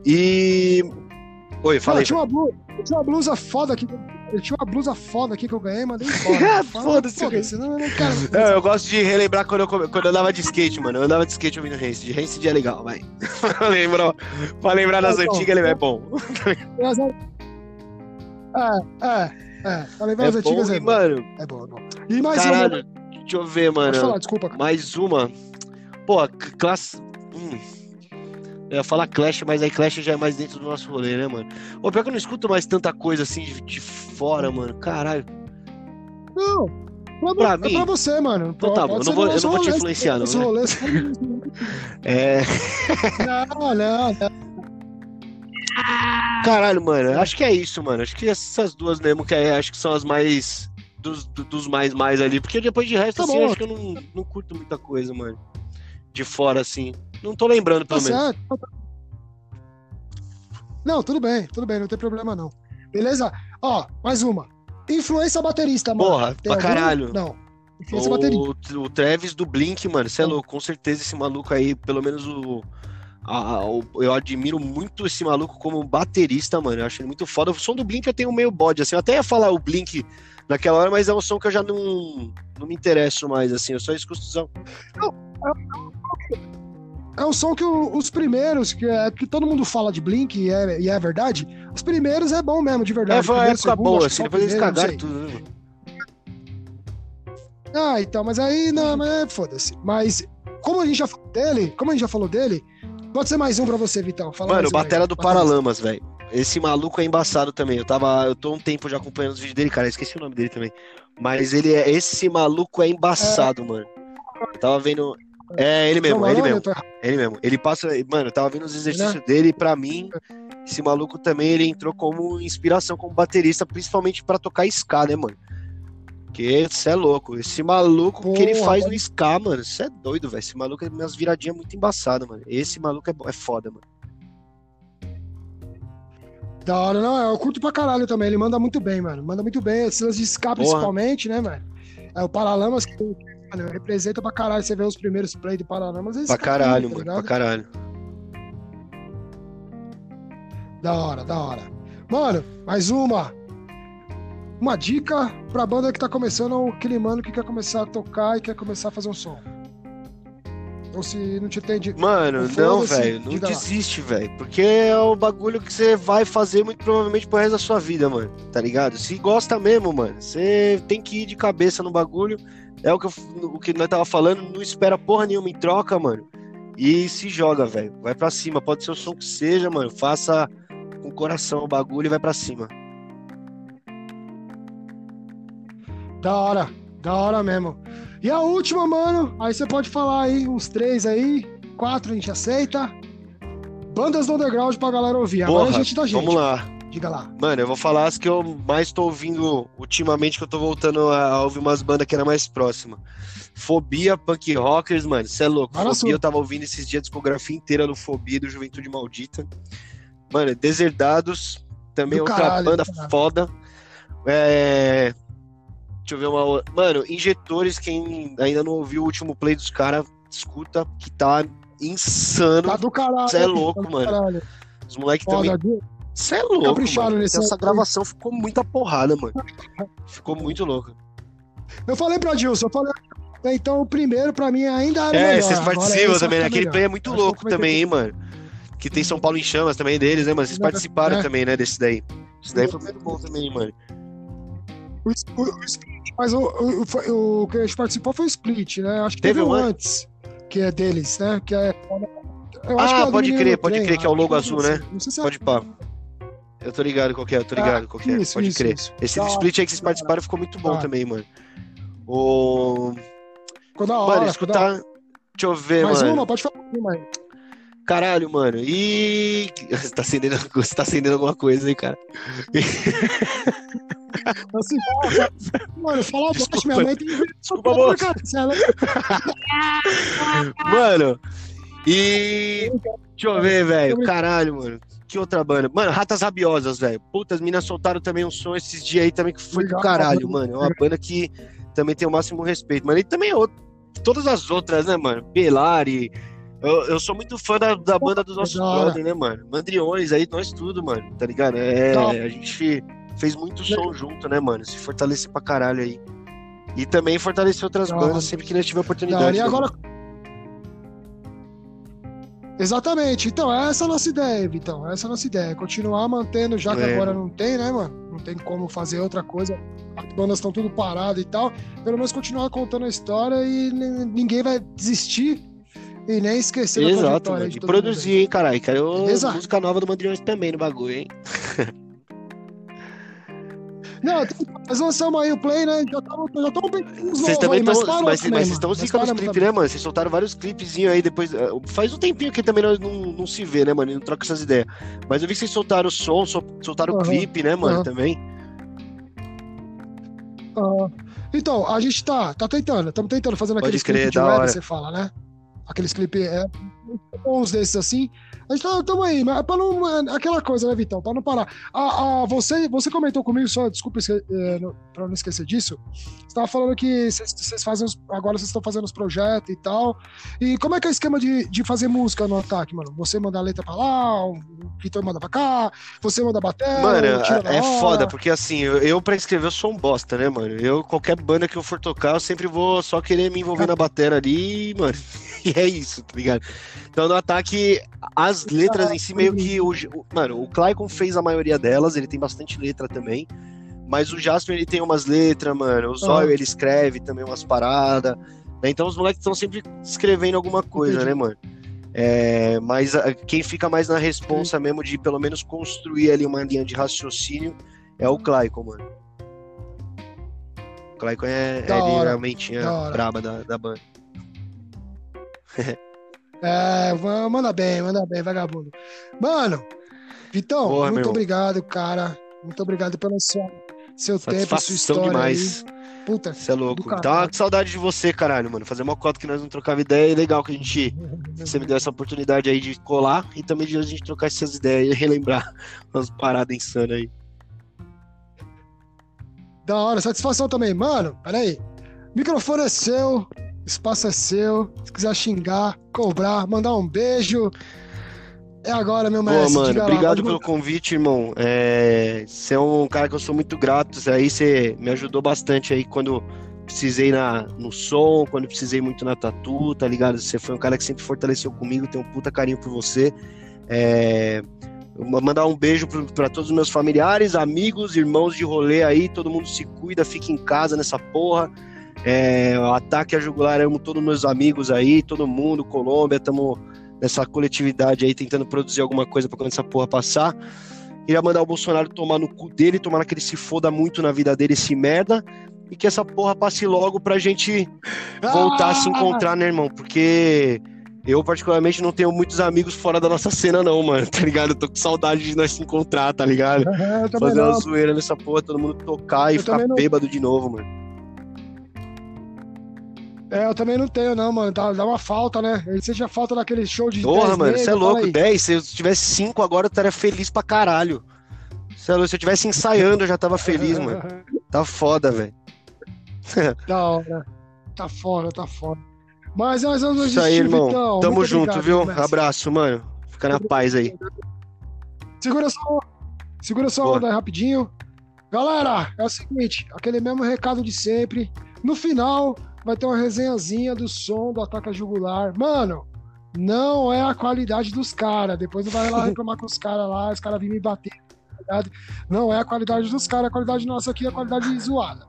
E. Oi, falei. eu tinha uma blusa, tinha uma blusa foda aqui. Eu tinha uma blusa foda aqui que eu ganhei, mandei embora. Foda-se, Foda-se, não, não quero. Não, eu gosto de relembrar quando eu, quando eu andava de skate, mano. Eu andava de skate ouvindo Rancid. Rancid é legal, vai. Lembrou? Pra lembrar das É antigas, ele é bom. É, é, é. É várias bom antigas e, é bom. mano, É bom, é. E mais uma. caralho, deixa eu ver, Pode falar, mano. desculpa. cara. Mais uma. Pô, classe. Hum. Eu ia falar Clash, mas aí Clash já é mais dentro do nosso rolê, né, mano? Ô, pior que eu não escuto mais tanta coisa assim de, de fora, mano. Caralho. Não. Pra, Pra é mim? pra você, mano. Então tá bom, eu não vou- eu não vou te influenciar, não, né? rolê, É. Não, não, não. Caralho, mano. Acho que é isso, mano. Acho que essas duas mesmo, que é, acho que são as mais. Dos, do- dos mais mais ali. Porque depois de resto, Tá assim, bom. acho que eu não, não curto muita coisa, mano. De fora, assim. Não tô lembrando, Tá pelo menos. certo. Não, tudo bem, tudo bem, não tem problema não. Beleza? Ó, mais uma. Influência baterista, mano. Porra, Tem pra algum? caralho. Não. Influência baterista. O, o Travis do Blink, mano, você é louco. Com certeza esse maluco aí, pelo menos o, a- a- o- eu admiro muito esse maluco como baterista, mano. Eu acho ele muito foda. O som do Blink eu tenho meio bode, assim. Eu até ia falar o Blink naquela hora, mas é um som que eu já não, não me interesso mais, assim. Eu só escuto os É um som que o- os primeiros, que, é, que todo mundo fala de Blink, e é, e é verdade, os primeiros é bom mesmo, de verdade. É, foi uma época segundo, boa, assim. o Depois eles cagaram tudo, né, mano? Ah, então, mas aí, não, mas é, foda-se. Mas, como a gente já falou dele, como a gente já falou dele, pode ser mais um pra você, Vitão. Fala Mano, o um aí. Batera do Batera. Paralamas, velho. Esse maluco é embaçado também. Eu tava. Eu tô um tempo já acompanhando os vídeos dele, cara. eu Esqueci o nome dele também. Mas ele é. Esse maluco é embaçado, mano. Eu tava vendo. É ele mesmo, é ele mesmo. tô errado. Ele mesmo. Ele passa. Mano, eu tava vendo os exercícios Né? dele e pra mim, esse maluco também ele entrou como inspiração como baterista, principalmente pra tocar ska, né, mano? Porque você é louco. Esse maluco o que ele faz no ska, mano, você é doido, velho. Esse maluco é umas viradinhas muito embaçadas, mano. Esse maluco é, é foda, mano. Da hora, não, eu curto pra caralho também. Ele manda muito bem, mano. Manda muito bem. Esse lance de ska, Porra. principalmente, né, mano? É o Paralamas que mano, representa pra caralho. Você vê os primeiros play do Paralamas. eles Pra caralho, tá mano. ligado? Pra caralho. Da hora, da hora. Mano, mais uma. Uma dica pra banda que tá começando, aquele mano que quer começar a tocar e quer começar a fazer um som. Ou se não te entende. Mano, não, velho. Não desiste, velho. Porque é o bagulho que você vai fazer muito provavelmente pro resto da sua vida, mano. Tá ligado? Se gosta mesmo, mano. Você tem que ir de cabeça no bagulho. É o que, eu, o que nós tava falando. Não espera porra nenhuma em troca, mano. E se joga, velho. Vai pra cima. Pode ser o som que seja, mano. Faça com o coração o bagulho e vai pra cima. Da hora, da hora mesmo. E a última, mano, aí você pode falar aí, uns três aí, quatro a gente aceita. Bandas do underground pra galera ouvir. Agora Porra, a gente da gente. vamos lá. Diga lá. Mano, eu vou falar as que eu mais tô ouvindo ultimamente, que eu tô voltando a, ouvir umas bandas que era mais próxima. Fobia, Punk Rockers, mano, você é louco. Fobia, eu tava ouvindo esses dias a discografia inteira do Fobia do Juventude Maldita. Mano, Deserdados, também Do outra caralho, banda caralho. foda. É... Deixa eu ver uma outra. Mano, Injetores, quem ainda não ouviu o último play dos caras, escuta, que tá insano. Tá do caralho. Cê é louco, tá mano. Os moleques também? Você é louco, Capricharam mano. nesse Essa gravação ficou muita porrada, mano. Ficou muito louco. Eu falei pra Dilson, eu falei. Então o primeiro pra mim ainda era É, melhor. vocês participam também, né? vai ficar Aquele melhor. play é muito Acho louco também, hein, mano. Que tem São Paulo em chamas também deles, né, mano? Vocês É, participaram é. também, né, desse daí. Esse daí foi muito bom também, mano. O, o- o split, mas o, o, foi- o que a gente participou foi o split, né? Acho que Teve teve, um antes, que é deles, né? Que é. Eu acho Ah, que é pode crer, pode Trem, crer, que é o logo é azul, né? Não sei se é Pode pá. Eu tô ligado qual é, eu tô ligado qual que é. isso, Pode isso, crer. isso. Esse Da split aí que vocês participaram ficou muito bom também, mano. O... Ficou da hora, Mano, escutar... Deixa eu ver, Mais mano. uma, pode falar aí. Caralho, mano. E. Você tá acendendo, você tá acendendo alguma coisa aí, cara. Assim, mano, fala baixo, Desculpa. minha mãe tem Desculpa, moço. ela- Mano, e. Deixa eu ver, velho. Caralho, mano. Que outra banda? Mano, Ratas Rabiosas, velho. Puta, as minas soltaram também um som esses dias aí também que foi do Legal, caralho, mano. mano. É uma banda que também tem o máximo respeito. Mano, e também é outro- todas as outras, né, mano? Belari. Eu, eu sou muito fã da, da banda dos nossos brothers, né, mano? Mandriones aí, nós tudo, mano. Tá ligado? É, a gente fez muito som junto, né, mano? Se fortalecer pra caralho aí. E também fortalecer outras bandas sempre que nós tiver oportunidade. E né, agora. mano? Exatamente. Então, essa é a nossa ideia, Vitão. Essa é a nossa ideia. Continuar mantendo, já que É. agora não tem, né, mano? Não tem como fazer outra coisa. As bandas estão tudo paradas e tal. Pelo menos continuar contando a história e ninguém vai desistir e nem esquecer da Exato, trajetória mano. de E produzir, hein, caralho. Quero Beleza? música nova do Mandriões também no bagulho, hein? Não, nós lançamos aí o play, né? Já estamos já tamo pensando nos Vocês também aí, mas Mas, mas vocês estão zicando os clipes, né, mano? Vocês soltaram vários clipezinhos aí depois. eh, Faz um tempinho que também nós não, não se vê, né, mano? E não troca essas ideias. Mas eu vi que vocês soltaram o som, sol- soltaram o Aham, clipe, né, mano? aham. Também. Ah, então, a gente tá, tá tentando, estamos tentando fazendo Pode aqueles clipes de web, você fala, né? Aqueles clipes, é, uns desses assim. A gente tá, tamo aí, mas pra não. Aquela coisa, né, Vitão? Pra não parar. Ah, ah, você, você comentou comigo, só, desculpa é, pra não esquecer disso. Você tava falando que vocês fazem. Os, agora vocês estão fazendo os projetos e tal. E como é que é o esquema de, de fazer música no ataque, mano? Você manda a letra pra lá, o Vitão manda pra cá, você manda a bateria. Mano, é foda, porque assim, eu, eu pra escrever eu sou um bosta, né, mano? Eu, qualquer banda que eu for tocar, eu sempre vou só querer me envolver na bateria ali, mano. E é isso, tá ligado? Então no ataque, as letras em si meio que. O, mano, o Clycon fez a maioria delas, ele tem bastante letra também. Mas o Jasper ele tem umas letras, mano. O Zóio ele escreve também umas paradas. Né? Então os moleques estão sempre escrevendo alguma coisa, Entendi. né, mano? É, mas a, quem fica mais na responsa mesmo de pelo menos construir ali uma linha de raciocínio é o Clycon, mano. O Clycon é, é realmente a braba da, da banda. é, manda bem, manda bem, vagabundo. Mano, Vitão, Boa, muito obrigado, cara. Muito obrigado pelo seu, seu tempo, sua história. demais. Aí. Puta, você é louco. Tá com saudade de você, caralho, mano. Fazer uma cota que nós não trocava ideia é legal que a gente. Você me deu essa oportunidade aí de colar e também de a gente trocar essas ideias e relembrar umas paradas insanas aí. Da hora, satisfação também. Mano, peraí. Microfone é seu, espaço é seu. Se quiser xingar, cobrar, mandar um beijo. É agora, meu mestre. Pô, mano, obrigado lá, pelo convite, irmão. É, você é um cara que eu sou muito grato. Aí você me ajudou bastante aí quando precisei na, no som, quando precisei muito na tatu, tá ligado? Você foi um cara que sempre fortaleceu comigo, tenho um puta carinho por você. É, mandar um beijo para todos os meus familiares, amigos, irmãos de rolê aí, todo mundo se cuida, fica em casa nessa porra. É, o ataque a jugular, amo todos meus amigos aí, todo mundo, Colômbia, estamos nessa coletividade aí tentando produzir alguma coisa para quando essa porra passar. Queria mandar o Bolsonaro tomar no cu dele, tomar que ele se foda muito na vida dele, esse merda, e que essa porra passe logo pra gente voltar ah! a se encontrar, né, irmão? Porque eu, particularmente, não tenho muitos amigos fora da nossa cena, não, mano, tá ligado? Eu tô com saudade de nós se encontrar, tá ligado? Fazer não. uma zoeira nessa porra, todo mundo tocar e eu ficar bêbado de novo, mano. É, eu também não tenho, não, mano. Dá, dá uma falta, né? Ele seja falta daquele show de. Porra, mano, você é louco. 10. Se eu tivesse 5 agora, eu estaria feliz pra caralho. Se eu tivesse ensaiando, eu já tava feliz, mano. Tá foda, velho. da hora. Tá foda, tá foda. Mas nós vamos Isso aí, irmão. Então. Tamo Muito junto, obrigado, viu? Abraço, mano. Fica na paz aí. Segura só. Segura só onda aí rapidinho. Galera, é o seguinte, aquele mesmo recado de sempre. No final, vai ter uma resenhazinha do som do Ataca Jugular. Mano, não é a qualidade dos caras. Depois não vai lá reclamar com os caras lá, os caras virem me bater. Tá não é a qualidade dos caras, a qualidade nossa aqui é a qualidade zoada.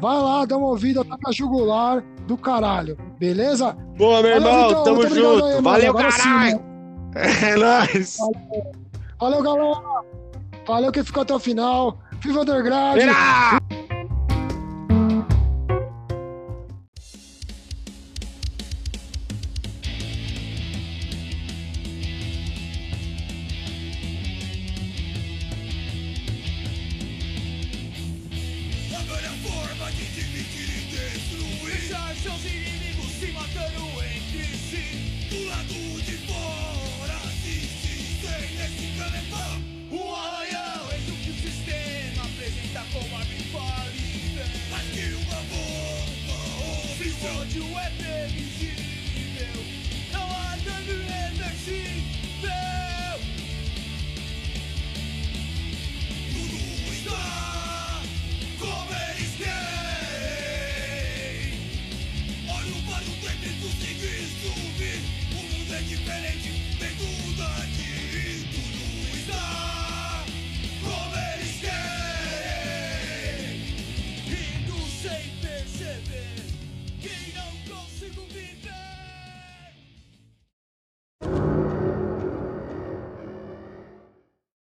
Vai lá, dá uma ouvida, Ataca Jugular do caralho, beleza? Boa, meu Valeu, irmão, então, tamo junto. Aí, Valeu, caralho! Sim, é nóis! Valeu. Valeu, galera! Valeu que ficou até o final. Viva Underground! Vira!